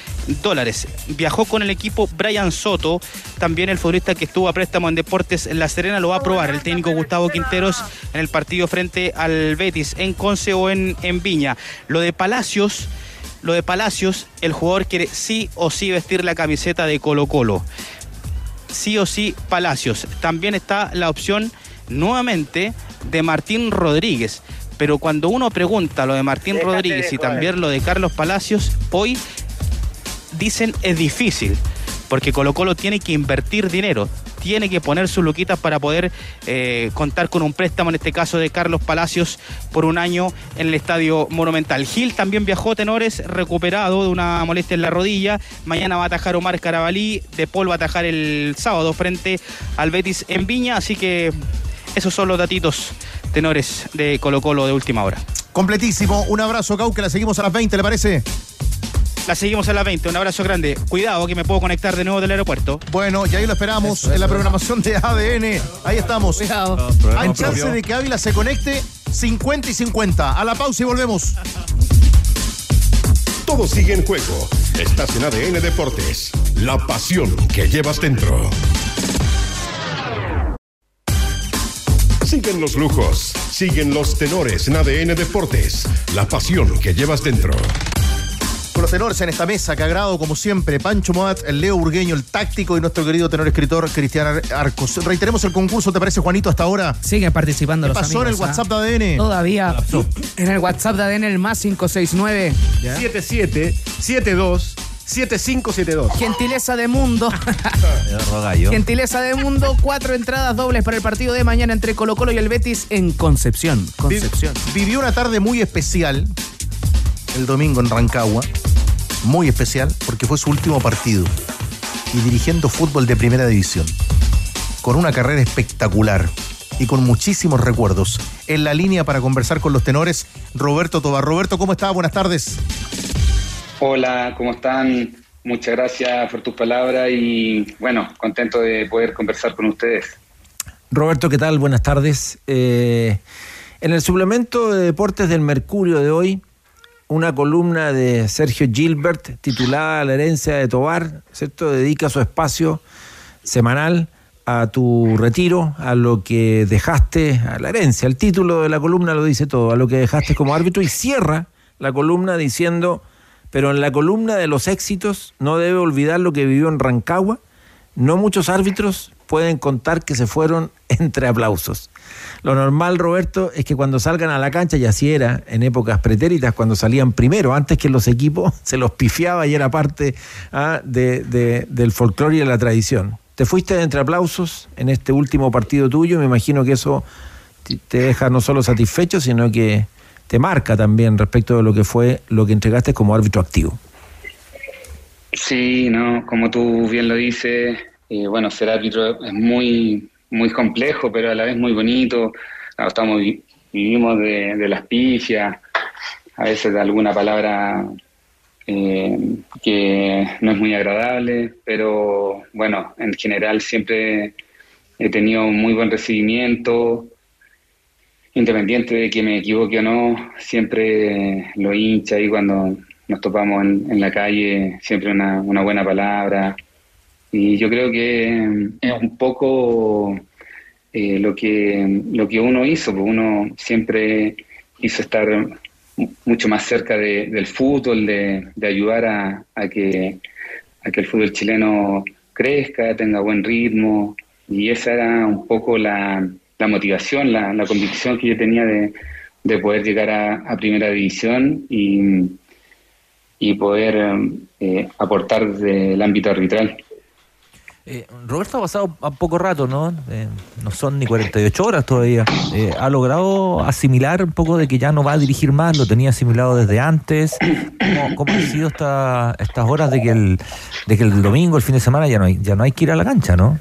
dólares. Viajó con el equipo Brian Soto, también el futbolista que estuvo a préstamo en Deportes La Serena, lo va a probar el técnico Gustavo Quinteros en el partido frente al Betis, en Conce o en, en Viña. Lo de Palacios, lo de Palacios, el jugador quiere sí o sí vestir la camiseta de Colo Colo. Sí o sí Palacios. También está la opción nuevamente de Martín Rodríguez. Pero cuando uno pregunta lo de Martín Déjate Rodríguez de y también lo de Carlos Palacios, hoy dicen es difícil, porque Colo Colo tiene que invertir dinero. tiene que poner sus luquitas para poder eh, contar con un préstamo, en este caso de Carlos Palacios, por un año en el Estadio Monumental. Gil también viajó tenores, recuperado de una molestia en la rodilla. Mañana va a atajar Omar Carabalí, De Paul va a atajar el sábado frente al Betis en Viña, así que esos son los datitos tenores de Colo Colo de última hora. Completísimo. Un abrazo, Cau, que la seguimos a las 20, ¿le parece? La seguimos a las 20. Un abrazo grande. Cuidado que me puedo conectar de nuevo del aeropuerto. Bueno, y ahí lo esperamos en la programación de ADN. Ahí estamos. Cuidado. Hay chance de que Ávila se conecte 50 y 50. A la pausa y volvemos. Todo sigue en juego. Estás en ADN Deportes. La pasión que llevas dentro. Siguen los lujos. Siguen los tenores en ADN Deportes. La pasión que llevas dentro. Con los tenores en esta mesa, que agrado como siempre, Pancho Moat, el Leo Burgueño, el táctico y nuestro querido tenor escritor Cristian Ar- Arcos. Reiteremos el concurso, ¿te parece, Juanito, hasta ahora? Siguen participando ¿Qué los pasó en el ¿ah? WhatsApp de ADN? Todavía en el WhatsApp de ADN el más 569. 77 72 7572. Gentileza de mundo. Gentileza de mundo, cuatro entradas dobles para el partido de mañana entre Colo Colo y el Betis en Concepción. Concepción. Vivió una tarde muy especial el domingo en Rancagua. Muy especial porque fue su último partido. Y dirigiendo fútbol de primera división. Con una carrera espectacular y con muchísimos recuerdos. En la línea para conversar con los tenores, Roberto Tobar. Roberto, ¿cómo estás? Buenas tardes. Hola, ¿cómo están? Muchas gracias por tus palabras y bueno, contento de poder conversar con ustedes. Roberto, ¿qué tal? Buenas tardes. Eh, en el suplemento de deportes del Mercurio de hoy, una columna de Sergio Gilbert titulada La herencia de Tobar, ¿cierto? Dedica su espacio semanal a tu retiro, a lo que dejaste, a la herencia. El título de la columna lo dice todo, a lo que dejaste como árbitro y cierra la columna diciendo, pero en la columna de los éxitos no debe olvidar lo que vivió en Rancagua. No muchos árbitros pueden contar que se fueron entre aplausos. Lo normal, Roberto, es que cuando salgan a la cancha, y así era en épocas pretéritas, cuando salían primero, antes que los equipos, se los pifiaba y era parte ah, de- de- del folclore y de la tradición. Te fuiste entre aplausos en este último partido tuyo, me imagino que eso te deja no solo satisfecho, sino que te marca también respecto de lo que fue lo que entregaste como árbitro activo. Sí, no, como tú bien lo dices, eh, bueno, ser árbitro es muy, muy complejo, pero a la vez muy bonito. Ah, Estamos, vi- vivimos de, las pifias, a veces de alguna palabra eh, que no es muy agradable, pero bueno, en general siempre he tenido muy buen recibimiento, independiente de que me equivoque o no, siempre lo hincha y cuando nos topamos en, la calle, siempre una, buena palabra. Y yo creo que eh, es un poco eh, lo, que, lo que uno hizo, porque uno siempre quiso estar mu- mucho más cerca de- del fútbol, de, de ayudar a que el fútbol chileno crezca, tenga buen ritmo. Y esa era un poco la, la motivación, la, la convicción que yo tenía de, de poder llegar a, primera división y, y poder eh, aportar desde el ámbito arbitral. Eh, Roberto ha pasado a poco rato, ¿no? Eh, no son ni 48 horas todavía. Eh, ¿Ha logrado asimilar un poco de que ya no va a dirigir más? ¿Lo tenía asimilado desde antes? ¿Cómo, cómo han sido esta- estas horas de que, el, de que el domingo, el fin de semana, ya no hay, ya no hay que ir a la cancha, ¿no?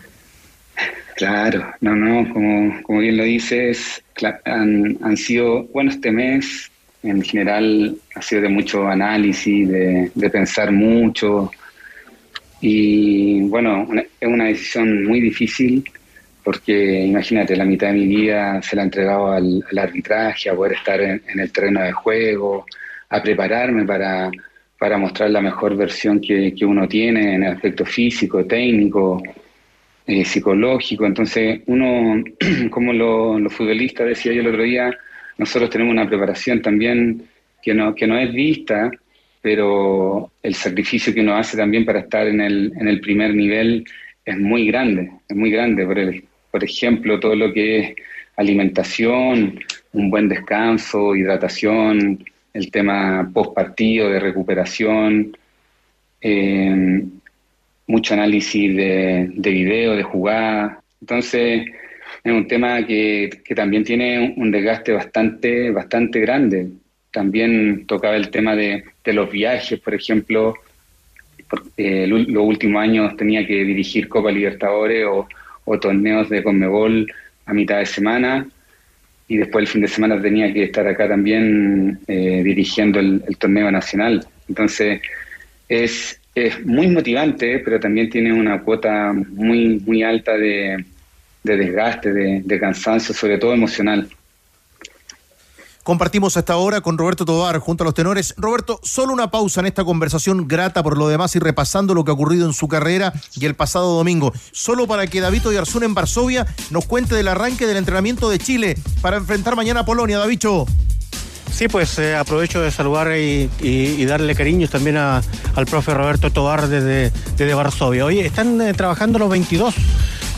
Claro, no, no, como, como bien lo dices, han, han sido, bueno, este mes. En general ha sido de mucho análisis, de, de pensar mucho. Y bueno, una- es una decisión muy difícil porque imagínate, la mitad de mi vida se la he entregado al, arbitraje, a poder estar en, en el terreno de juego, a prepararme para, para mostrar la mejor versión que, que uno tiene en el aspecto físico, técnico, eh, psicológico. Entonces, uno, como lo- los futbolistas, decía yo el otro día, nosotros tenemos una preparación también que no, que no es vista, pero el sacrificio que uno hace también para estar en el, en el primer nivel es muy grande, es muy grande. Por, el- por ejemplo, todo lo que es alimentación, un buen descanso, hidratación, el tema post partido de recuperación. eh, mucho análisis de, de video, de jugada. Entonces, es un tema que, que también tiene un desgaste bastante, bastante grande. También tocaba el tema de, de los viajes, por ejemplo, eh, los últimos años tenía que dirigir Copa Libertadores o, o, torneos de Conmebol a mitad de semana y después el fin de semana tenía que estar acá también eh, dirigiendo el, torneo nacional. Entonces es, es muy motivante, pero también tiene una cuota muy, muy alta de, de desgaste, de, cansancio, sobre todo emocional. Compartimos hasta ahora con Roberto Tobar junto a los tenores. Roberto, solo una pausa en esta conversación grata por lo demás y repasando lo que ha ocurrido en su carrera y el pasado domingo. Solo para que David Oyarzún en Varsovia nos cuente del arranque del entrenamiento de Chile para enfrentar mañana a Polonia. Davicho. Sí, pues eh, aprovecho de saludar y, darle cariños también a, al profe Roberto Tobar desde, desde Varsovia. Oye, están eh, trabajando los 22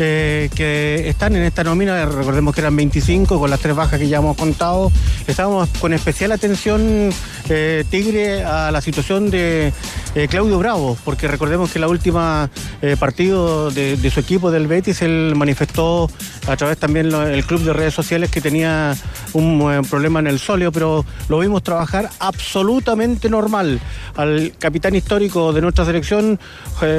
eh, que están en esta nómina, recordemos que eran 25 con las tres bajas que ya hemos contado. Estábamos con especial atención, eh, Tigre, a la situación de eh, Claudio Bravo, porque recordemos que la última partido de, su equipo del Betis, él manifestó a través también lo, el club de redes sociales que tenía un problema en el sóleo, pero lo vimos trabajar absolutamente normal al capitán histórico de nuestra selección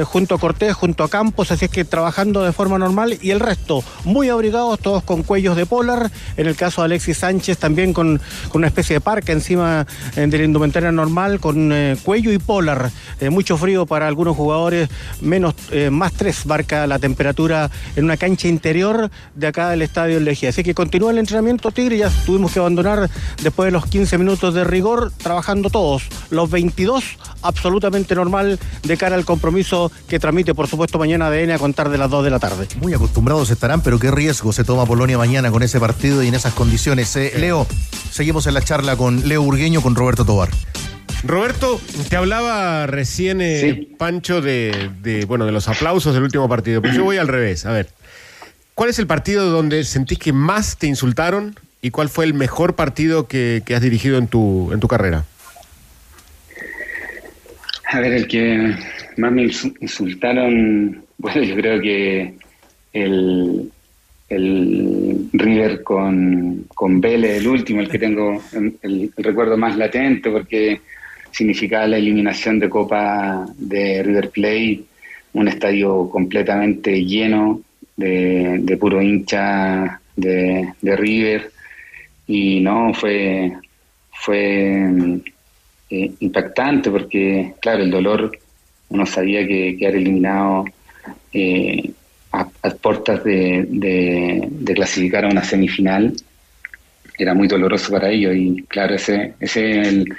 junto a Cortés, junto a Campos, así es que trabajando de forma normal y el resto muy abrigados, todos con cuellos de polar. En el caso de Alexis Sánchez también con, una especie de parca encima eh, de la indumentaria normal, con eh, cuello y polar. Eh, mucho frío para algunos jugadores, menos más 3 marca la temperatura en una cancha interior de acá del estadio Lejía. Así que continúa el entrenamiento Tigre, ya tuvimos que abandonar después de los 15 minutos de rigor, trabajando todos, los 22 absolutamente normal de cara al compromiso que transmite por supuesto mañana ADN a contar de las 2 de la tarde muy acostumbrados estarán, pero qué riesgo se toma Polonia mañana con ese partido y en esas condiciones. Eh, Leo, seguimos en la charla con Leo Urgueño, con Roberto Tobar. Roberto, te hablaba recién eh, sí. Pancho de, de, bueno, de los aplausos del último partido, pero yo voy al revés. A ver, ¿cuál es el partido donde sentís que más te insultaron y cuál fue el mejor partido que, que has dirigido en tu, en tu carrera? A ver, el que más me insultaron, bueno, yo creo que el, el River con, con Vélez, el último, el que tengo el, el, recuerdo más latente, porque significaba la eliminación de Copa de River Plate, un estadio completamente lleno de, de puro hincha de, de, River, y no, fue, fue eh, impactante porque, claro, el dolor, uno sabía que quedar eliminado. Eh, a, a puertas de, de, de, clasificar a una semifinal era muy doloroso para ellos y claro, ese, ese es el,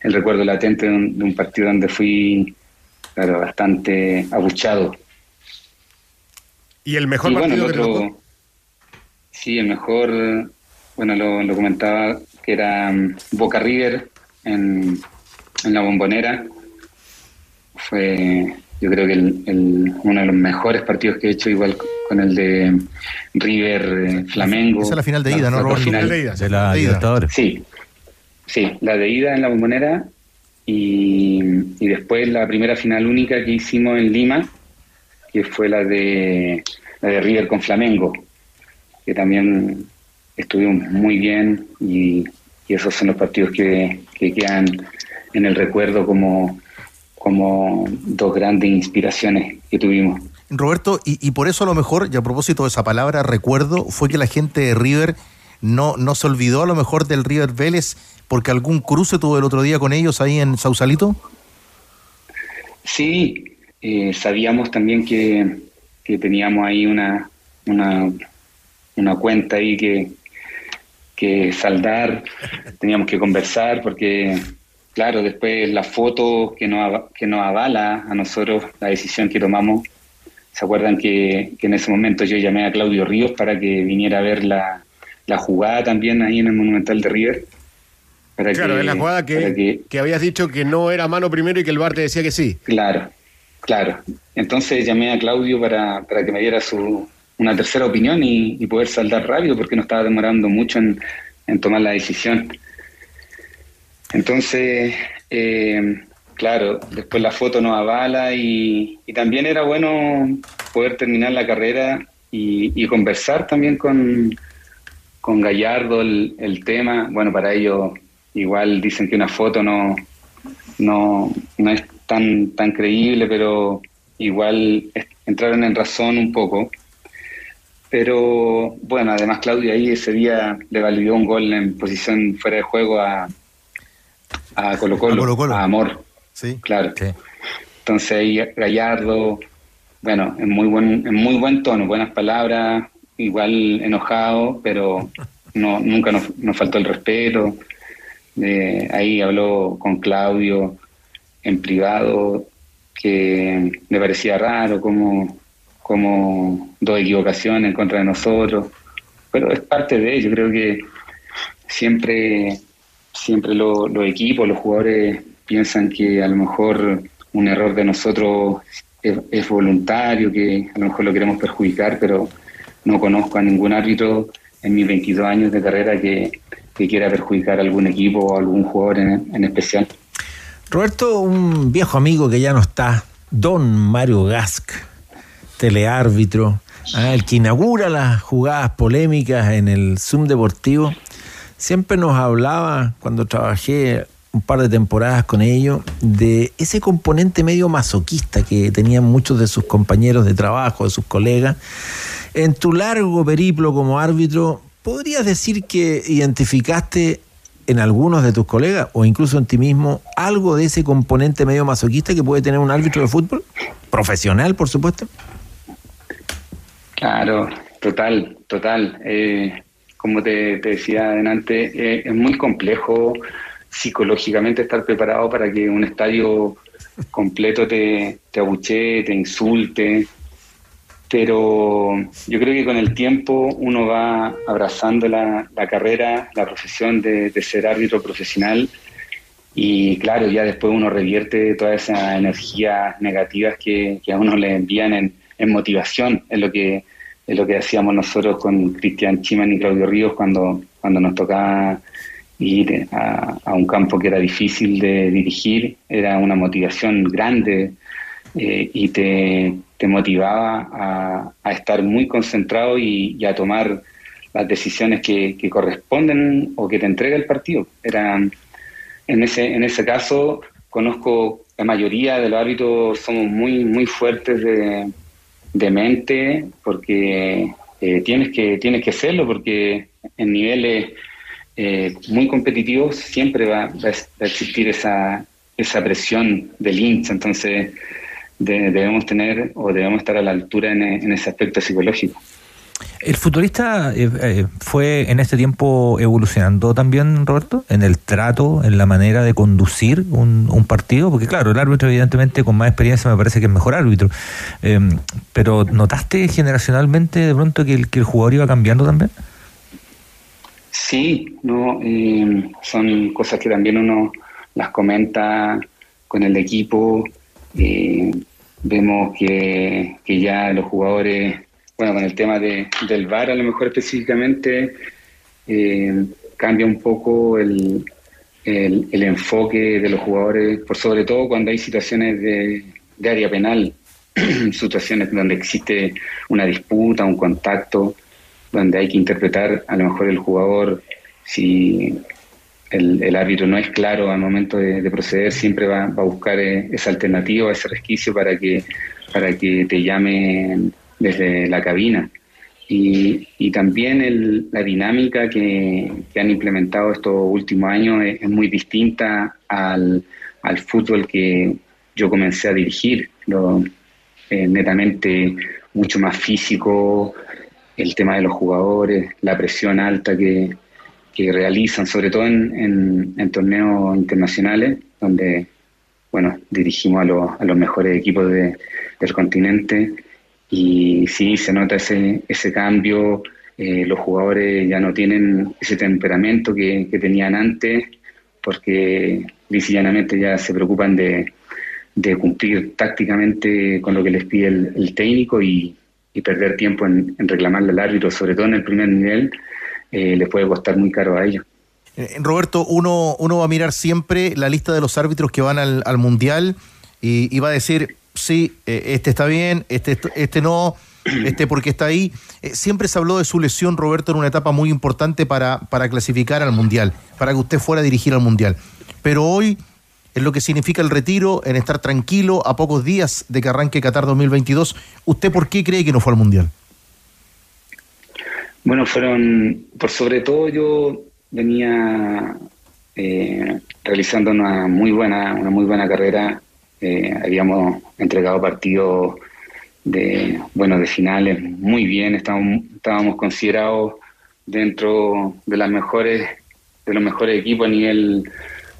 el recuerdo latente de un, de un, partido donde fui claro, bastante abuchado. ¿Y el mejor y bueno, partido el otro, que Sí, el mejor, bueno, lo, lo comentaba que era um, Boca River en, en la bombonera. Fue yo creo que el, el, uno de los mejores partidos que he hecho, igual con el de River eh, Flamengo. Esa es la final de ida, la, ¿no? La final de ida. De la. Sí, sí, la de ida en la bombonera y, y, después la primera final única que hicimos en Lima, que fue la de, la de River con Flamengo, que también estuvimos muy bien y, y esos son los partidos que, que quedan en el recuerdo como como dos grandes inspiraciones que tuvimos. Roberto, y, y, por eso a lo mejor, y a propósito de esa palabra recuerdo, fue que la gente de River no, no se olvidó a lo mejor del River Vélez porque algún cruce tuvo el otro día con ellos ahí en Sausalito. Sí, eh, sabíamos también que, que teníamos ahí una, una, una cuenta ahí que, que saldar, teníamos que conversar porque claro, después la foto que nos, que nos avala a nosotros la decisión que tomamos. ¿Se acuerdan que, que, en ese momento yo llamé a Claudio Ríos para que viniera a ver la, la jugada también ahí en el Monumental de River? Para claro, que, es la jugada que, que, que, habías dicho que no era mano primero y que el VAR te decía que sí. Claro, claro. Entonces llamé a Claudio para, para que me diera su, una tercera opinión y, y poder saldar rápido porque no estaba demorando mucho en, en tomar la decisión. Entonces, eh, claro, después la foto nos avala y, y también era bueno poder terminar la carrera y, conversar también con, con Gallardo el, tema. Bueno, para ellos igual dicen que una foto no, no, no es tan, tan creíble, pero igual entraron en razón un poco. Pero bueno, además Claudia ahí ese día le validó un gol en posición fuera de juego a, a Colo Colo, a, Amor. Sí. Claro. Entonces ahí Gallardo, bueno, en muy buen, en muy buen tono, buenas palabras, igual enojado, pero no, nunca nos, nos faltó el respeto. ahí habló con Claudio en privado, que me parecía raro como, como dos equivocaciones en contra de nosotros, pero es parte de ello, creo que siempre, siempre los equipos, los jugadores piensan que a lo mejor un error de nosotros es, voluntario, que a lo mejor lo queremos perjudicar, pero no conozco a ningún árbitro en mis 22 años de carrera que, quiera perjudicar a algún equipo o a algún jugador en, especial. Roberto, un viejo amigo que ya no está, don Mario Gask, teleárbitro, ah, el que inaugura las jugadas polémicas en el Zoom Deportivo, siempre nos hablaba cuando trabajé un par de temporadas con ellos, de ese componente medio masoquista que tenían muchos de sus compañeros de trabajo, de sus colegas. En tu largo periplo como árbitro, ¿podrías decir que identificaste en algunos de tus colegas o incluso en ti mismo algo de ese componente medio masoquista que puede tener un árbitro de fútbol? Profesional, por supuesto. Claro, total, total. Eh, como te, decía adelante, eh, es muy complejo psicológicamente estar preparado para que un estadio completo te, te abuchee, te insulte. Pero yo creo que con el tiempo uno va abrazando la, carrera, la profesión de, ser árbitro profesional y claro, ya después uno revierte todas esas energías negativas que, a uno le envían en, en, motivación, es lo que es lo que hacíamos nosotros con Cristian Chiman y Claudio Ríos cuando, cuando nos tocaba ir a, un campo que era difícil de dirigir, era una motivación grande eh, y te, motivaba a, estar muy concentrado y, a tomar las decisiones que, corresponden o que te entrega el partido. Eran, en, ese, en ese caso, conozco la mayoría de los árbitros, somos muy, muy fuertes de, de mente porque eh, tienes, que, tienes que serlo, porque en niveles eh, muy competitivos, siempre va, a existir esa, esa presión del hincha, entonces debemos tener o debemos estar a la altura en, ese aspecto psicológico. ¿El futbolista eh, eh, fue en este tiempo evolucionando también, Roberto, en el trato, en la manera de conducir un, partido? Porque claro, el árbitro evidentemente con más experiencia me parece que es mejor árbitro, pero ¿notaste generacionalmente de pronto que el, que el jugador iba cambiando también? Sí, no, eh, son cosas que también uno las comenta con el equipo. Eh, vemos que, ya los jugadores, bueno, con el tema de, del VAR a lo mejor específicamente, eh, cambia un poco el, el, enfoque de los jugadores, por sobre todo cuando hay situaciones de, de área penal, situaciones donde existe una disputa, un contacto donde hay que interpretar a lo mejor el jugador, si el, árbitro no es claro al momento de, proceder, siempre va, a buscar eh, esa alternativa, ese resquicio para que, para que te llame desde la cabina. Y, también la dinámica que, han implementado estos últimos años es, muy distinta al, fútbol que yo comencé a dirigir, eh, netamente mucho más físico, el tema de los jugadores, la presión alta que, realizan, sobre todo en, torneos internacionales, donde bueno, dirigimos a los, mejores equipos de, del continente y sí, se nota ese, ese cambio, eh, los jugadores ya no tienen ese temperamento que, tenían antes, porque llanamente ya se preocupan de, de, cumplir tácticamente con lo que les pide el técnico y, perder tiempo en, reclamarle al árbitro, sobre todo en el primer nivel, eh, les puede costar muy caro a ellos. Eh, Roberto, uno, uno va a mirar siempre la lista de los árbitros que van al, al Mundial y va a decir, sí, eh, este está bien, este, este no, este porque está ahí. Eh, siempre se habló de su lesión, Roberto, en una etapa muy importante para, para clasificar al Mundial, para que usted fuera a dirigir al Mundial. Pero hoy, en lo que significa el retiro, en estar tranquilo a pocos días de que arranque Qatar 2022, ¿usted por qué cree que no fue al Mundial? Bueno, fueron, por sobre todo yo venía eh, realizando una muy buena, una muy buena carrera. Eh, habíamos entregado partidos de, bueno, de finales muy bien. Estábamos, estábamos considerados dentro de las mejores, de los mejores equipos a nivel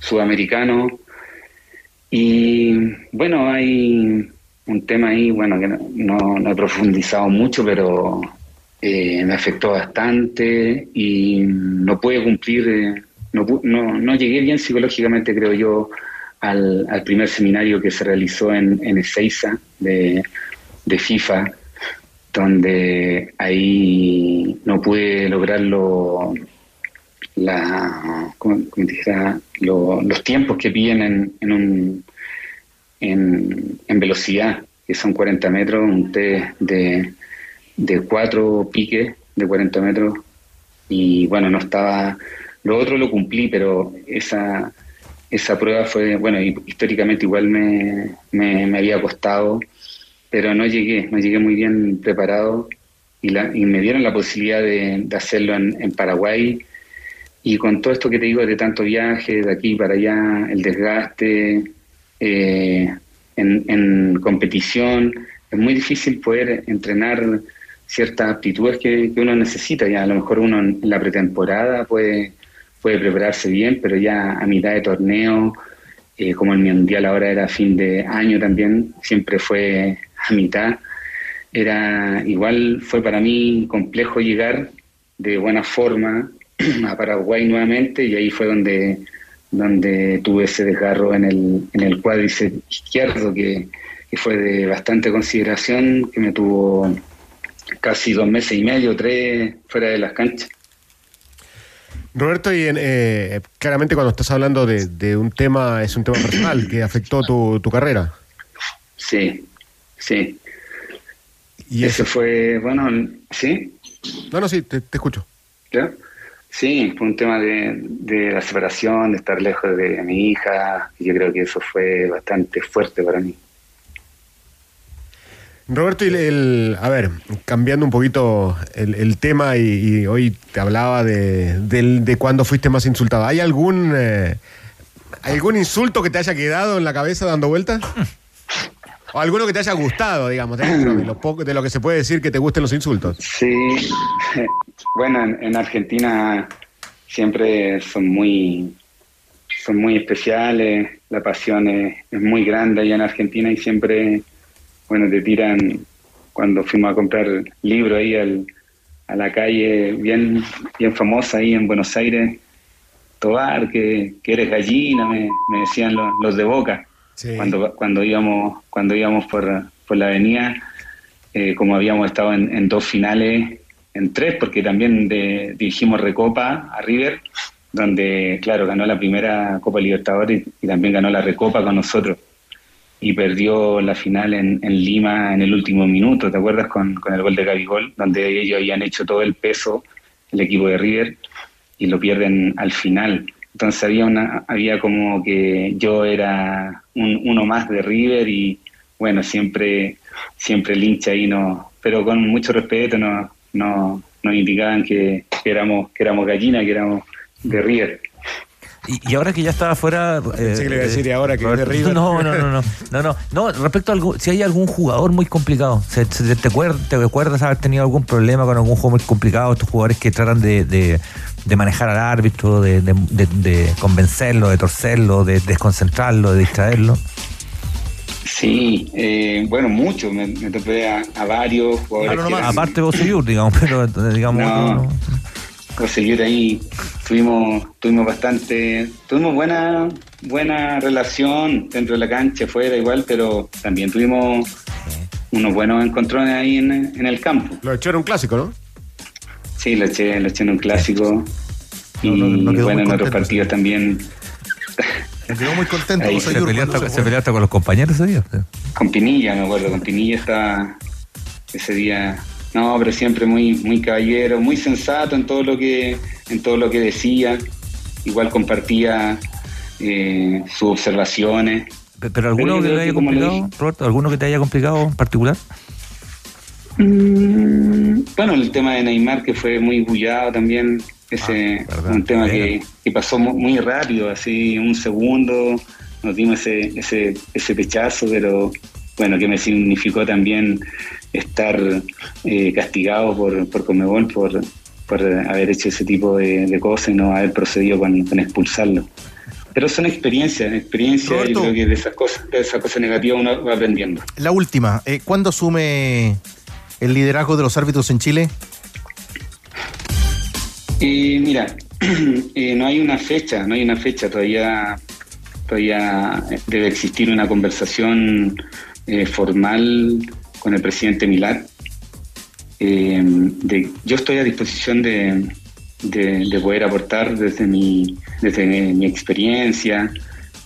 sudamericano. Y bueno, hay un tema ahí, bueno, que no, no he profundizado mucho, pero eh, me afectó bastante y no pude cumplir, eh, no, no, no, llegué bien psicológicamente, creo yo, al, al primer seminario que se realizó en, en Ezeiza de, de FIFA, donde ahí no pude lograrlo la, ¿cómo, cómo dijera? Lo, los tiempos que piden en, en, un, en, en velocidad, que son 40 metros, un test de de cuatro piques de 40 metros y bueno, no estaba, lo otro lo cumplí, pero esa, esa prueba fue, bueno, históricamente igual me, me, había costado, pero no llegué, no llegué muy bien preparado y, la, y me dieron la posibilidad de, hacerlo en, Paraguay y con todo esto que te digo de tanto viaje, de aquí para allá, el desgaste eh, en, competición, es muy difícil poder entrenar ciertas aptitudes que, uno necesita. Ya a lo mejor uno en la pretemporada puede, puede prepararse bien, pero ya a mitad de torneo, eh, como el mundial ahora era fin de año también, siempre fue a mitad. Era igual fue para mí complejo llegar de buena forma a Paraguay nuevamente y ahí fue donde donde tuve ese desgarro en el, en el cuádriceps izquierdo que, que fue de bastante consideración, que me tuvo casi dos meses y medio, tres fuera de las canchas. Roberto, y eh, claramente cuando estás hablando de, de, un tema, es un tema personal que afectó tu, tu carrera. Sí, sí. Y ese fue, bueno, ¿sí? No, no, sí, te, te escucho. ¿Ya? Sí, fue un tema de, de, la separación, de estar lejos de mi hija, y yo creo que eso fue bastante fuerte para mí. Roberto, el, el, a ver, cambiando un poquito el, tema y, hoy te hablaba de, de, cuándo fuiste más insultado. ¿Hay algún, eh, algún insulto que te haya quedado en la cabeza dando vueltas? ¿O alguno que te haya gustado, digamos, de lo, de lo que se puede decir que te gusten los insultos? Sí, bueno, en, en Argentina siempre son muy, son muy especiales, la pasión es, es muy grande allá en Argentina y siempre bueno, te tiran cuando fuimos a comprar libros ahí al, a la calle bien, bien famosa ahí en Buenos Aires, Tobar, que, que eres gallina, me, me decían los, los, de Boca. Sí. Cuando, cuando íbamos, cuando íbamos por, por la avenida, eh, como habíamos estado en, en, dos finales, en tres, porque también de, dirigimos Recopa a River, donde, claro, ganó la primera Copa Libertadores y, y también ganó la Recopa con nosotros y perdió la final en, Lima en el último minuto, ¿te acuerdas? Con, con el gol de Gabigol, donde ellos habían hecho todo el peso, el equipo de River, y lo pierden al final. Entonces había, una, había como que yo era un, uno más de River y bueno, siempre, siempre el hincha ahí no, pero con mucho respeto no, no, nos indicaban que, que éramos, que éramos gallina, que éramos de River. Y, y, ahora que ya está afuera. Eh, sí, le voy a decir ahora que Roberto, River. No, no, no, no, no, no, no. respecto a algún, si hay algún jugador muy complicado, ¿se, se, te, acuerdas, ¿te acuerdas haber tenido algún problema con algún juego muy complicado? Estos jugadores que tratan de, de, de manejar al árbitro, de, de, convencerlo, de torcerlo, de desconcentrarlo, de distraerlo. Sí, eh, bueno, mucho. Me, me topé a, a, varios jugadores. No, no, no, aparte de Bosellur, digamos, pero digamos. No, conseguir ahí tuvimos tuvimos bastante tuvimos buena buena relación dentro de la cancha fuera igual pero también tuvimos unos buenos encontrones ahí en, en el campo lo eché en un clásico no sí lo eché lo eché en un clásico y bueno, en otros partidos también. Me quedó muy contento. Ahí Se peleó, no hasta, se se peleó hasta con los compañeros ese día. Con Pinilla, me acuerdo, con Pinilla estaba ese día. No, pero siempre muy, muy caballero, muy sensato en todo lo que, en todo lo que decía. Igual compartía eh, sus observaciones. Pe- ¿Pero alguno que te haya complicado, Roberto? ¿Alguno que te haya complicado en particular? Mm, Bueno, el tema de Neymar que fue muy bullado también, ese un tema que, que pasó mu- muy rápido, así un segundo, nos dimos ese, ese, ese pechazo, pero bueno, que me significó también estar eh, castigado por, por Comebol por, por haber hecho ese tipo de, de cosas y no haber procedido con, con expulsarlo. Pero son experiencias, experiencias, yo Roberto. creo que de esas cosas, de esas cosas negativas uno va aprendiendo. La última, eh, ¿cuándo asume el liderazgo de los árbitros en Chile? Eh, mira, eh, no hay una fecha, no hay una fecha, todavía, todavía debe existir una conversación eh, formal con el presidente Milad. Eh, yo estoy a disposición de, de- de poder aportar desde mi, desde mi experiencia,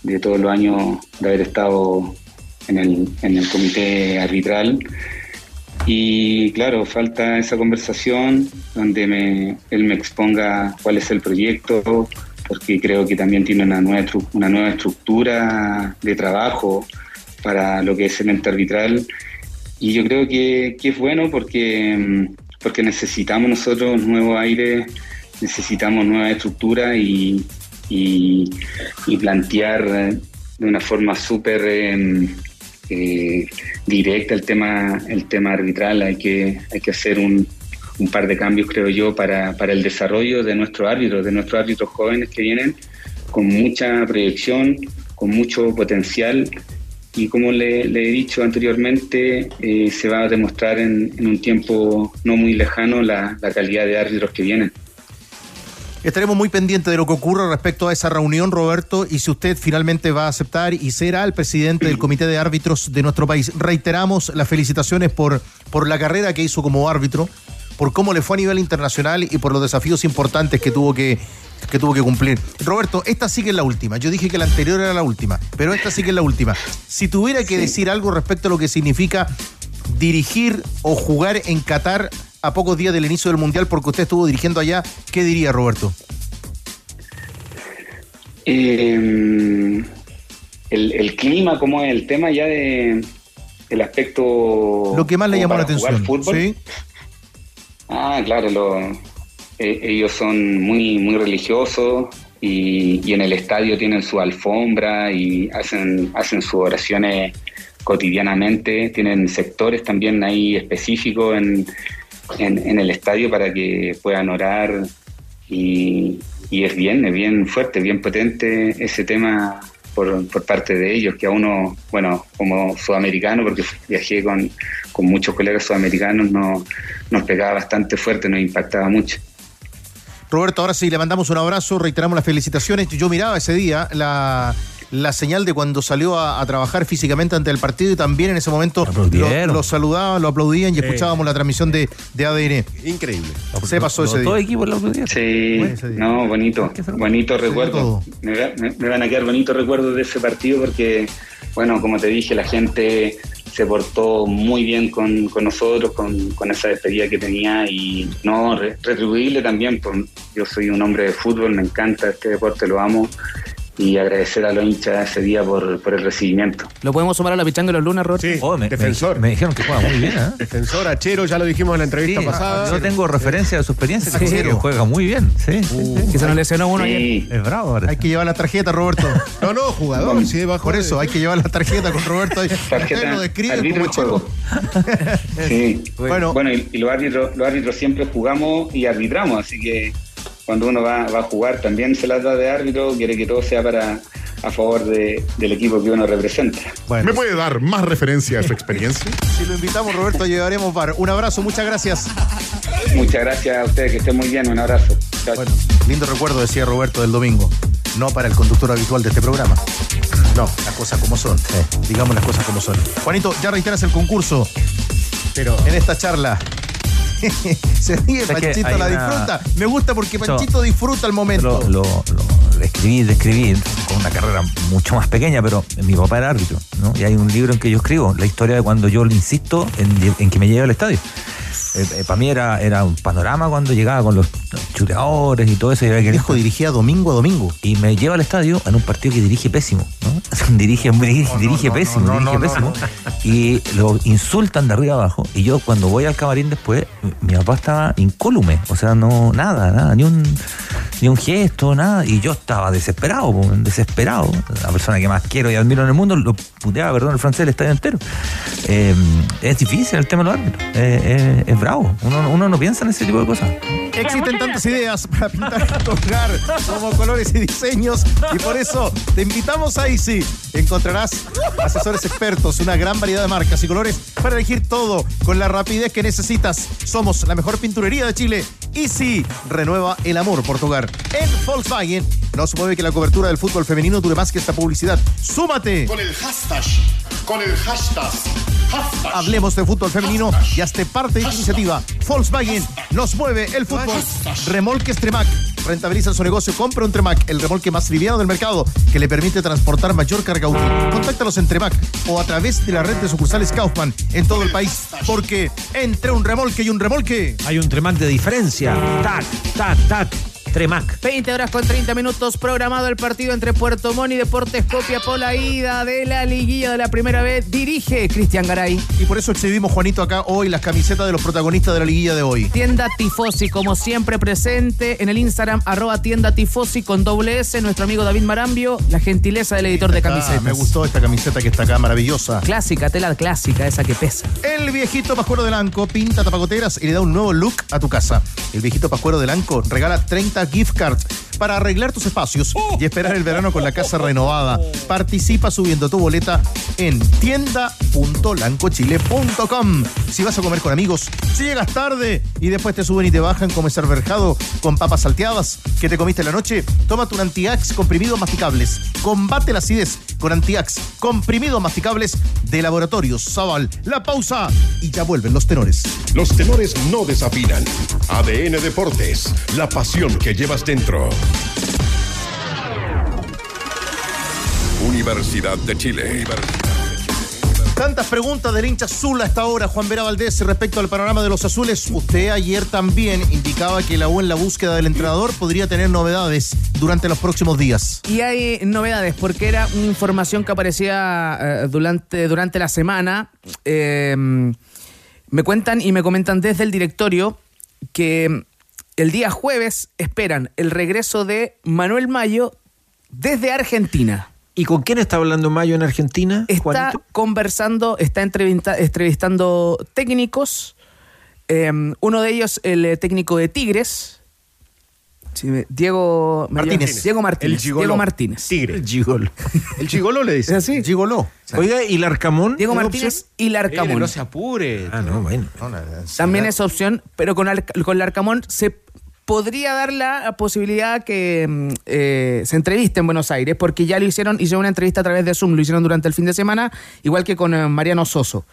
de todos los años de haber estado en el, en el comité arbitral. Y claro, falta esa conversación donde me, él me exponga cuál es el proyecto, porque creo que también tiene una nueva, una nueva estructura de trabajo para lo que es el ente arbitral. Y yo creo que, que es bueno porque, mm, porque necesitamos nosotros nuevo aire, necesitamos nueva estructura y, y, plantear eh, de una forma súper eh, eh, directa el tema, el tema arbitral. Hay que, hay que hacer un, un par de cambios, creo yo, para, para el desarrollo de nuestros árbitros, de nuestros árbitros jóvenes que vienen con mucha proyección, con mucho potencial y como le, he dicho anteriormente, eh, se va a demostrar en, un tiempo no muy lejano la, calidad de árbitros que vienen. Estaremos muy pendientes de lo que ocurra respecto a esa reunión, Roberto, y si usted finalmente va a aceptar y será el presidente del Comité de Árbitros de nuestro país. Reiteramos las felicitaciones por la carrera que hizo como árbitro, por cómo le fue a nivel internacional y por los desafíos importantes que tuvo que, que tuvo que cumplir. Roberto, esta sí que es la última. Yo dije que la anterior era la última, pero esta sí que es la última. Si tuviera que decir algo respecto a lo que significa dirigir o jugar en Qatar a pocos días del inicio del Mundial, porque usted estuvo dirigiendo allá, ¿qué diría Roberto? Eh, el, el clima, ¿cómo es el tema ya de el aspecto Lo que más le como llamó la atención. fútbol? ¿sí? Ah, claro, lo- eh, ellos son muy, muy religiosos y, y en el estadio tienen su alfombra y hacen, hacen sus oraciones cotidianamente. Tienen sectores también ahí específicos en, en, el estadio para que puedan orar y, y es bien, es bien fuerte, bien potente ese tema por, por parte de ellos, que a uno, bueno, como sudamericano, porque viajé con, con muchos colegas sudamericanos, no, nos pegaba bastante fuerte, nos impactaba mucho. Roberto, ahora sí, le mandamos un abrazo, reiteramos las felicitaciones. Yo miraba ese día la, la señal de cuando salió a, a trabajar físicamente ante el partido y también en ese momento lo, lo saludaban, lo aplaudían y escuchábamos la transmisión de, de ADN. Increíble. Se pasó ese Todo día. equipo lo aplaudieron. Sí, no, bonito, bonito recuerdo. todo. Me, va- me- me van a quedar bonitos recuerdos de ese partido porque, bueno, como te dije, la gente se portó muy bien con, con nosotros, con, con esa despedida que tenía y no, re- retribuirle también. Por, yo soy un hombre de fútbol, me encanta este deporte, lo amo y agradecer a los hinchas ese día por, por el recibimiento. ¿Lo podemos sumar a la pichanga de los lunes, Roberto? Sí, Oh, me, defensor. me- me dijeron que juega muy bien, ¿eh? Defensor, Achero, ya lo dijimos en la entrevista Sí, pasada. yo tengo referencia de su experiencia, Sí. que juega muy bien. Sí, sí. Que se nos lesionó uno ayer. Sí, Es bravo ahora. Hay que llevar la tarjeta, Roberto. No, no, jugador, sí, bajo Por de- eso, hay que llevar la tarjeta con Roberto. tarjeta lo describe como juego. Sí. Bueno, Bueno, y, y los árbitros, los árbitros siempre jugamos y arbitramos, así que cuando uno va, va a jugar también se las da de árbitro, quiere que todo sea para a favor de- del equipo que uno representa. bueno. ¿Me puede dar más referencia a su experiencia? Si lo invitamos, Roberto, llevaremos bar. Un abrazo, muchas gracias. Muchas gracias a ustedes, que estén muy bien, un abrazo. Chao. Bueno, lindo recuerdo, decía Roberto, del domingo. No para el conductor habitual de este programa. No, las cosas como son. Digamos las cosas como son. Juanito, ya reiteras el concurso Pero en esta charla. Se ríe, Panchito la una- disfruta. Me gusta porque Yo- Panchito disfruta el momento. Lo, lo, lo escribí, describí con una carrera mucho más pequeña, pero mi papá era árbitro, ¿no? Y hay un libro en que yo escribo la historia de cuando yo le insisto en, en que me lleve al estadio. para mí era, era un panorama cuando llegaba con los chuteadores y todo eso. Y que Viejo dirigía domingo a domingo. Y me lleva al estadio en un partido que dirige pésimo, ¿no? dirige dirige, dirige pésimo, dirige pésimo. Y lo insultan de arriba abajo. Y yo cuando voy al camarín después, mi papá estaba incólume. O sea, no, nada, nada, ni un, ni un gesto, nada. Y yo estaba desesperado, desesperado. La persona que más quiero y admiro en el mundo, lo puteaba, perdón, el francés, el estadio entero. Eh, es difícil el tema de los árbitros. Eh, eh, es bravo. Uno, uno no piensa en ese tipo de cosas. Existen tantas ideas para pintar tu hogar como colores y diseños y por eso te invitamos a Easy. Encontrarás asesores expertos, una gran variedad de marcas y colores para elegir todo con la rapidez que necesitas. Somos la mejor pinturería de Chile. Easy renueva el amor por tu hogar. En Volkswagen no se mueve que la cobertura del fútbol femenino dure más que esta publicidad. ¡Súmate! Con el hashtag, con el hashtag, hashtag. Hablemos de fútbol femenino y hazte parte de esta iniciativa. Volkswagen nos mueve el fútbol. Remolques Tremac. Rentabiliza su negocio, compra un Tremac, el remolque más liviano del mercado que le permite transportar mayor carga útil. Contáctalos en Tremac o a través de la red de sucursales Kaufman en todo el país. Porque entre un remolque y un remolque. Hay un Tremac de diferencia. Tak tak tak. Tremac. 20 horas con 30 minutos programado el partido entre Puerto Montt y Deportes Copia por la ida de la liguilla de la primera vez. Dirige Cristian Garay. Y por eso exhibimos, Juanito, acá hoy las camisetas de los protagonistas de la liguilla de hoy. Tienda Tifosi, como siempre presente en el Instagram, arroba tienda Tifosi con doble S. Nuestro amigo David Marambio, la gentileza del editor de Ah, camisetas. me gustó esta camiseta que está acá, maravillosa. Clásica, tela clásica, esa que pesa. El viejito Pascuero del Anco pinta tapacoteras y le da un nuevo look a tu casa. El viejito Pascuero del Anco regala 30 гифкарт para arreglar tus espacios y esperar el verano con la casa renovada. Participa subiendo tu boleta en tienda.lancochile.com. Si vas a comer con amigos, si llegas tarde y después te suben y te bajan como ese verjado con papas salteadas que te comiste en la noche, tómate un Antiax comprimidos masticables. Combate la acidez con Antiax comprimidos masticables de Laboratorios Zaval. La pausa y ya vuelven los tenores. Los tenores no desafinan. ADN Deportes, la pasión que llevas dentro. Universidad de Chile. Tantas preguntas del hincha azul hasta ahora, Juan Vera Valdés, respecto al panorama de los azules. Usted ayer también indicaba que la U en la búsqueda del entrenador podría tener novedades durante los próximos días. Y hay novedades, porque era una información que aparecía eh, durante, durante la semana. Eh, me cuentan y me comentan desde el directorio que el día jueves esperan el regreso de Manuel Mayo desde Argentina. ¿Y con quién está hablando Mayo en Argentina? Está Juanito? conversando, está entrevista- entrevistando técnicos. eh, uno de ellos, el eh, técnico de Tigres. Diego Martínez. Diego Martínez. El. Diego Martínez. Tigre. Gigolo. El chigolo le dice. ¿Es así? Gigoló. Oiga, ¿y Larcamón? Diego ¿Es Martínez y Larcamón. no se apure. Ah, no, bueno. También es opción, pero con, Ar- con Larcamón se podría dar la posibilidad que mm, eh, se entreviste en Buenos Aires, porque ya lo hicieron, hicieron una entrevista a través de Zoom, lo hicieron durante el fin de semana, igual que con eh, Mariano Soso.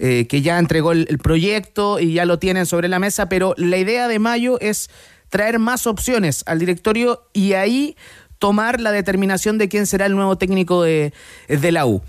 eh, que ya entregó el, el proyecto y ya lo tienen sobre la mesa, pero la idea de Mayo es traer más opciones al directorio y ahí tomar la determinación de quién será el nuevo técnico de, de la U.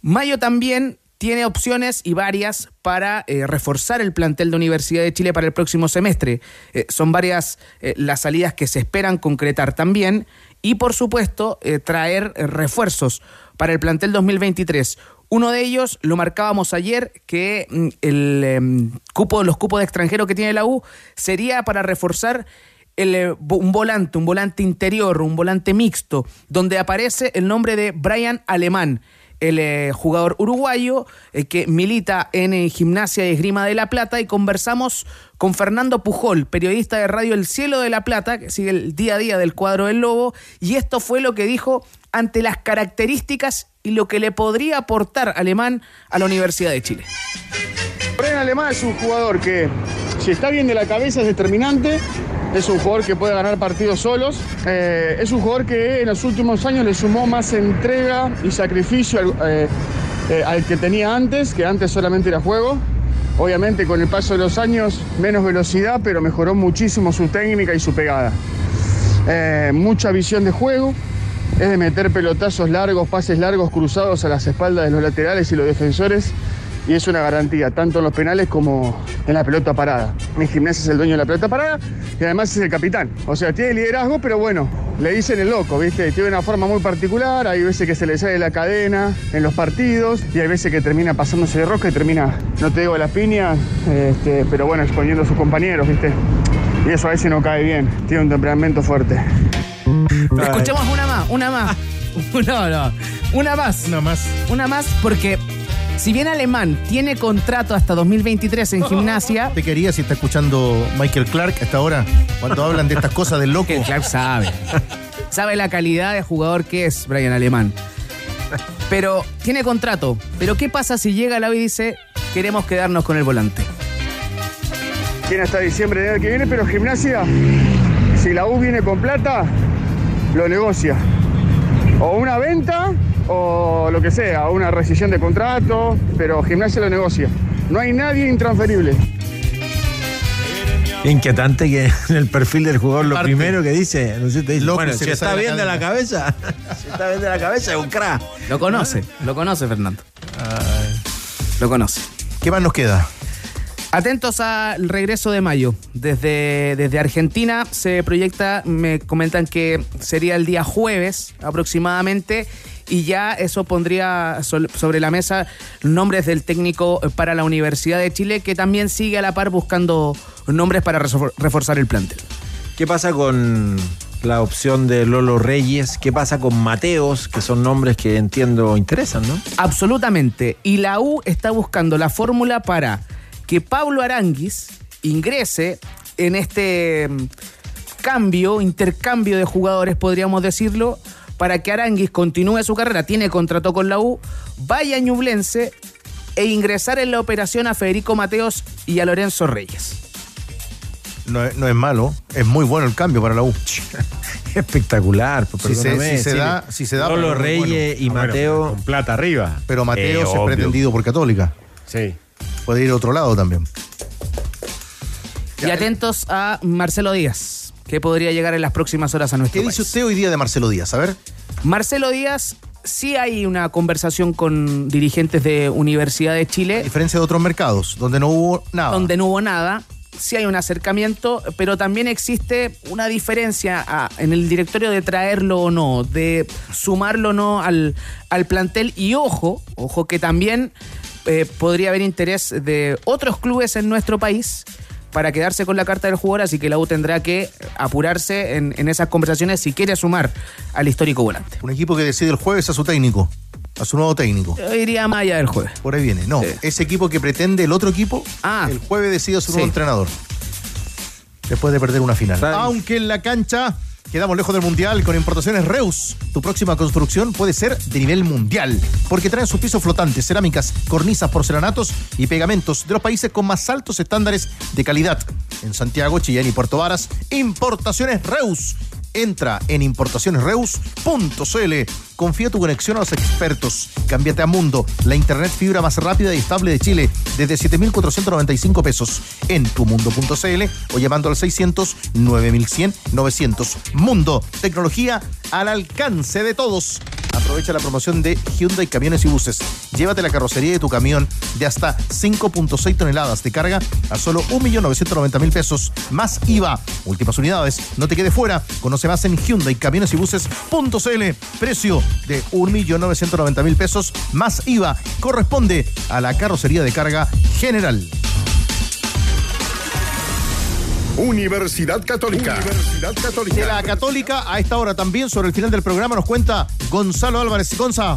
Mayo también tiene opciones y varias para eh, reforzar el plantel de Universidad de Chile para el próximo semestre. Eh, son varias eh, las salidas que se esperan concretar también y por supuesto traer refuerzos para el plantel 2023. Uno de ellos lo marcábamos ayer que mm, el em, cupo los cupos de extranjero que tiene la U sería para reforzar el, un volante, un volante interior, un volante mixto, donde aparece el nombre de Brian Alemán, el eh, jugador uruguayo eh, que milita en eh, Gimnasia y Esgrima de La Plata y conversamos con Fernando Pujol, periodista de Radio El Cielo de La Plata, que sigue el día a día del cuadro del Lobo, y esto fue lo que dijo ante las características y lo que le podría aportar Alemán a la Universidad de Chile. Brian Alemán es un jugador que, si está bien de la cabeza, es determinante. Es un jugador que puede ganar partidos solos. Eh, es un jugador que en los últimos años le sumó más entrega y sacrificio al, eh, eh, al que tenía antes, que antes solamente era juego. Obviamente con el paso de los años, menos velocidad, pero mejoró muchísimo su técnica y su pegada. Mucha visión de juego, es de meter pelotazos largos, pases largos cruzados a las espaldas de los laterales y los defensores y es una garantía, tanto en los penales como en la pelota parada. En gimnasia es el dueño de la pelota parada y además es el capitán. O sea, tiene liderazgo, pero bueno, le dicen el loco, ¿viste? Tiene una forma muy particular, hay veces que se le sale la cadena en los partidos y hay veces que termina pasándose de rosca y termina, no te digo la piña, este, pero bueno, exponiendo a sus compañeros, ¿viste? Y eso a veces no cae bien, tiene un temperamento fuerte. Escuchemos una más, una más. No, no. Una más. Una más. Una más porque si bien Alemán tiene contrato hasta 2023 en gimnasia. Te quería si está escuchando Michael Clark hasta ahora, cuando hablan de estas cosas del loco. Clark sabe. sabe la calidad de jugador que es Brian Alemán. Pero tiene contrato. Pero ¿qué pasa si llega la y dice queremos quedarnos con el volante? Tiene hasta diciembre del año que viene, pero gimnasia, si la U viene con plata, lo negocia. O una venta o lo que sea, una rescisión de contrato, pero gimnasia lo negocia. No hay nadie intransferible. Inquietante que en el perfil del jugador lo primero que dice, no sé, te dice, Loco, bueno, se si está bien de la cabeza, si está bien de la cabeza es un crack. Lo conoce, lo conoce Fernando. Lo conoce. ¿Qué más nos queda? Atentos al regreso de mayo. Desde, desde Argentina se proyecta, me comentan que sería el día jueves aproximadamente y ya eso pondría sobre la mesa nombres del técnico para la Universidad de Chile que también sigue a la par buscando nombres para refor- reforzar el plantel. ¿Qué pasa con la opción de Lolo Reyes? ¿Qué pasa con Mateos, que son nombres que entiendo interesan, ¿no? Absolutamente. Y la U está buscando la fórmula para que Pablo Aranguis ingrese en este mm, cambio, intercambio de jugadores, podríamos decirlo, para que Aranguis continúe su carrera, tiene contrato con la U, vaya a Ñublense e ingresar en la operación a Federico Mateos y a Lorenzo Reyes. No, es- no es malo, es muy bueno el cambio para la U. Espectacular, pues, Si se, perdóname, si se sí. da, si se da. Muy Reyes y Ah, bueno, Mateo. Con plata arriba. Pero Mateo Eh, es pretendido por Católica. Sí. Puede ir a otro lado también. Y atentos a Marcelo Díaz, que podría llegar en las próximas horas a nuestro ¿Qué país. dice usted hoy día de Marcelo Díaz? A ver. Marcelo Díaz, sí hay una conversación con dirigentes de Universidad de A Chile, diferencia de otros mercados, donde no hubo nada. donde no hubo nada. Sí hay un acercamiento, pero también existe una diferencia ah, en el directorio de traerlo o no, de sumarlo o no al, al plantel. Y ojo, ojo que también eh, podría haber interés de otros clubes en nuestro país para quedarse con la carta del jugador, así que la U tendrá que apurarse en, en esas conversaciones si quiere sumar al histórico volante. Un equipo que decide el jueves a su técnico, a su nuevo técnico. Yo iría más allá del jueves. Por ahí viene. No, Sí. ese equipo que pretende el otro equipo, Ah. el jueves decide a su nuevo entrenador. Después de perder una final. Aunque en la cancha quedamos lejos del mundial con importaciones Reus. Tu próxima construcción puede ser de nivel mundial, porque traen sus pisos flotantes, cerámicas, cornisas, porcelanatos y pegamentos de los países con más altos estándares de calidad. En Santiago, Chillán y Puerto Varas, importaciones Reus. Entra en importacionesreus.cl. Confía tu conexión a los expertos. Cámbiate a Mundo, la internet fibra más rápida y estable de Chile, desde 7,495 pesos en tumundo.cl o llamando al 600 9100 900. Mundo, tecnología al alcance de todos. Aprovecha la promoción de Hyundai Camiones y Buses. Llévate la carrocería de tu camión de hasta 5.6 toneladas de carga a solo 1.990.000 pesos más IVA. Últimas unidades, no te quedes fuera. Conoce más en Hyundai Camiones y Buses.cl. Precio de 1.990.000 pesos más IVA. Corresponde a la carrocería de carga general. Universidad Católica. Universidad Católica. De la Católica, a esta hora también, sobre el final del programa, nos cuenta Gonzalo Álvarez. Gonza.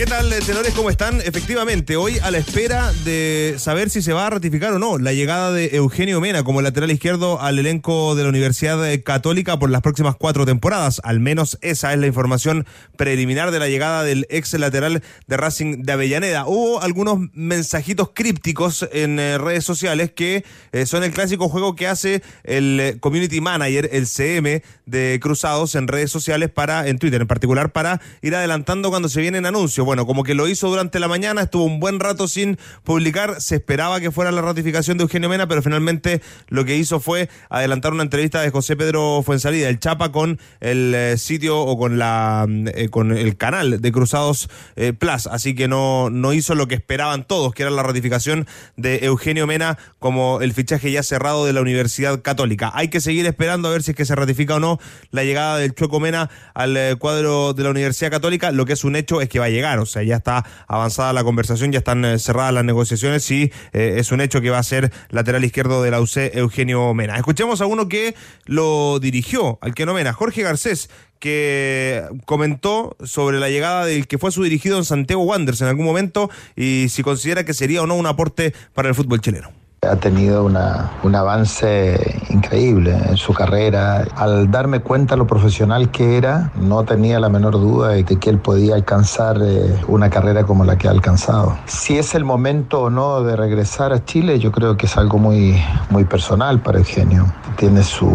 ¿Qué tal, eh, tenores? ¿Cómo están? Efectivamente, hoy a la espera de saber si se va a ratificar o no la llegada de Eugenio Mena como lateral izquierdo al elenco de la Universidad eh, Católica por las próximas cuatro temporadas. Al menos esa es la información preliminar de la llegada del ex lateral de Racing de Avellaneda. Hubo algunos mensajitos crípticos en eh, redes sociales que eh, son el clásico juego que hace el eh, community manager, el CM de Cruzados en redes sociales para, en Twitter en particular, para ir adelantando cuando se vienen anuncios. Bueno, como que lo hizo durante la mañana, estuvo un buen rato sin publicar, se esperaba que fuera la ratificación de Eugenio Mena, pero finalmente lo que hizo fue adelantar una entrevista de José Pedro Fuensalida, el Chapa, con el eh, sitio o con la eh, con el canal de Cruzados eh, Plus, así que no, no hizo lo que esperaban todos, que era la ratificación de Eugenio Mena como el fichaje ya cerrado de la Universidad Católica. Hay que seguir esperando a ver si es que se ratifica o no la llegada del Chueco Mena al eh, cuadro de la Universidad Católica. Lo que es un hecho es que va a llegar, o sea, ya está avanzada la conversación, ya están eh, cerradas las negociaciones y eh, es un hecho que va a ser lateral izquierdo de la UC Eugenio Mena. Escuchemos a uno que lo dirigió, al que no Mena, Jorge Garcés, que comentó sobre la llegada del que fue su dirigido en Santiago Wanderers en algún momento y si considera que sería o no un aporte para el fútbol chileno. Ha tenido una, un avance increíble en su carrera. Al darme cuenta lo profesional que era, no tenía la menor duda de que él podía alcanzar eh, una carrera como la que ha alcanzado. Si es el momento o no de regresar a Chile, yo creo que es algo muy, muy personal para Eugenio. Tiene su,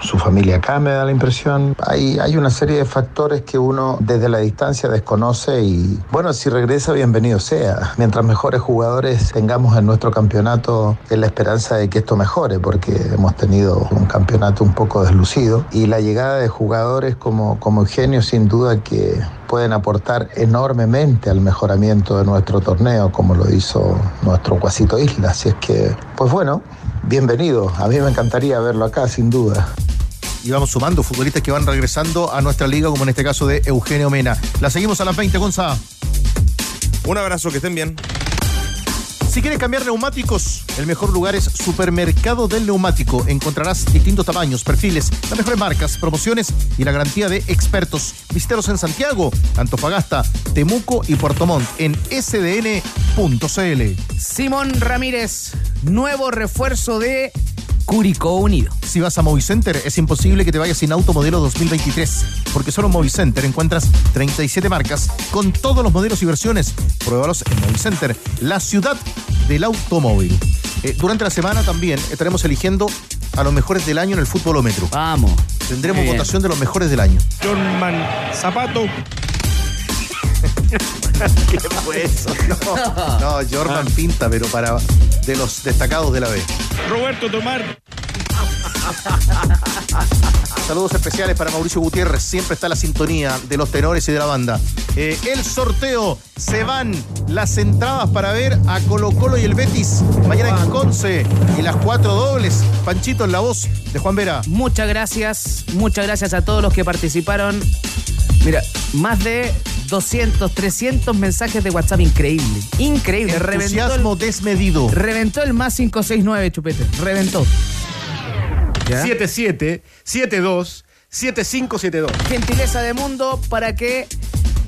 su familia acá, me da la impresión. Hay, hay una serie de factores que uno desde la distancia desconoce y bueno, si regresa, bienvenido sea. Mientras mejores jugadores tengamos en nuestro campeonato, es la esperanza de que esto mejore, porque hemos tenido un campeonato un poco deslucido y la llegada de jugadores como, como Eugenio sin duda que pueden aportar enormemente al mejoramiento de nuestro torneo, como lo hizo nuestro Cuasito Isla. Así es que, pues bueno, bienvenido. A mí me encantaría verlo acá, sin duda. Y vamos sumando futbolistas que van regresando a nuestra liga, como en este caso de Eugenio Mena. La seguimos a las 20, Gonza. Un abrazo, que estén bien. Si quieres cambiar neumáticos, el mejor lugar es Supermercado del Neumático. Encontrarás distintos tamaños, perfiles, las mejores marcas, promociones y la garantía de expertos. Visítalos en Santiago, Antofagasta, Temuco y Puerto Montt en sdn.cl. Simón Ramírez, nuevo refuerzo de Curicó Unido. Si vas a Movicenter, es imposible que te vayas sin auto modelo 2023, porque solo en Movicenter encuentras 37 marcas con todos los modelos y versiones. Pruébalos en Movicenter, la ciudad del automóvil. Eh, durante la semana también estaremos eligiendo a los mejores del año en el futbolómetro. Vamos. Tendremos votación de los mejores del año. Jorman Zapato. ¿Qué fue eso? No, no Jordan pinta, pero para de los destacados de la B. Roberto Tomar. Saludos especiales para Mauricio Gutiérrez. Siempre está la sintonía de los tenores y de la banda. Eh, el sorteo. Se van las entradas para ver a Colo Colo y el Betis. Mañana en Conce. Y las cuatro dobles. Panchito en la voz de Juan Vera. Muchas gracias, muchas gracias a todos los que participaron. Mira, más de 200, 300 mensajes de WhatsApp, increíble. Increíble. Reventó el, Entusiasmo desmedido. reventó el más 569, chupete. Reventó. 77 72 7572. Gentileza de mundo para que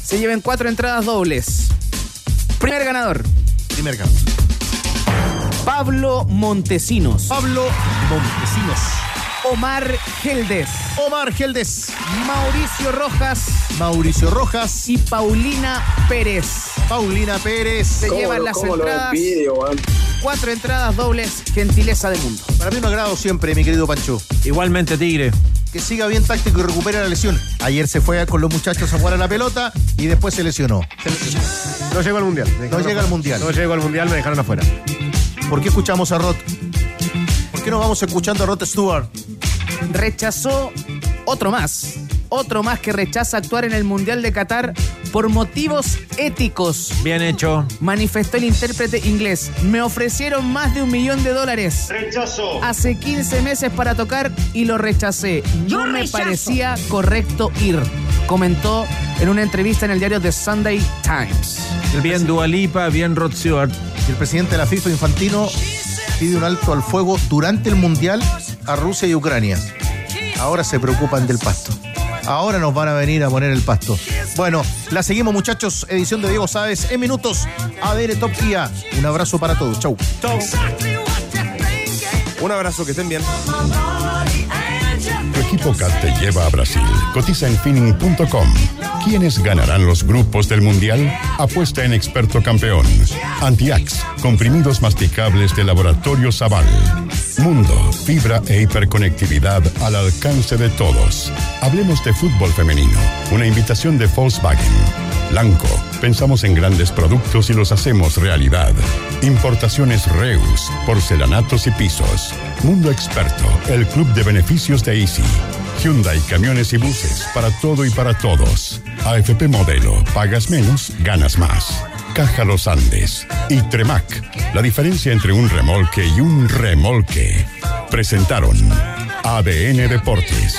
se lleven cuatro entradas dobles. Primer ganador, Primer ganador. Pablo Montesinos. Pablo Montesinos. Omar Geldes. Omar Geldes. Mauricio Rojas Mauricio Rojas. y Paulina Pérez. Paulina Pérez. Se llevan las entradas. Cuatro entradas dobles, gentileza de mundo. Para mí un agrado siempre, mi querido Pancho. Igualmente, Tigre. Que siga bien táctico y recupere la lesión. Ayer se fue con los muchachos a jugar a la pelota y después se lesionó. No llegó al mundial. No llega al mundial. No llegó al mundial, me dejaron afuera. ¿Por qué escuchamos a Rod? ¿Por qué no vamos escuchando a Rod Stewart? Rechazó otro más. Otro más que rechaza actuar en el Mundial de Qatar por motivos éticos. Bien hecho. Manifestó el intérprete inglés. Me ofrecieron más de un millón de dólares. Rechazo. Hace 15 meses para tocar y lo rechacé. No me parecía correcto ir. Comentó en una entrevista en el diario The Sunday Times. Bien Dualipa, bien Rod Stewart. El presidente de la FIFA, Infantino, pide un alto al fuego durante el Mundial a Rusia y Ucrania. Ahora se preocupan del pasto. Ahora nos van a venir a poner el pasto. Bueno, la seguimos muchachos. Edición de Diego Sáez en minutos. ADR Top Guía. Un abrazo para todos. Chau. Un abrazo, que estén bien. CAT te lleva a Brasil. Cotiza en finning.com. ¿Quiénes ganarán los grupos del Mundial? Apuesta en experto campeón. Antiax, comprimidos masticables de laboratorio Zaval. Mundo, fibra e hiperconectividad al alcance de todos. Hablemos de fútbol femenino. Una invitación de Volkswagen. Blanco. Pensamos en grandes productos y los hacemos realidad. Importaciones Reus, porcelanatos y pisos. Mundo Experto, el club de beneficios de Easy. Hyundai Camiones y Buses, para todo y para todos. AFP Modelo, pagas menos, ganas más. Caja Los Andes y Tremac, la diferencia entre un remolque y un remolque. Presentaron ADN Deportes.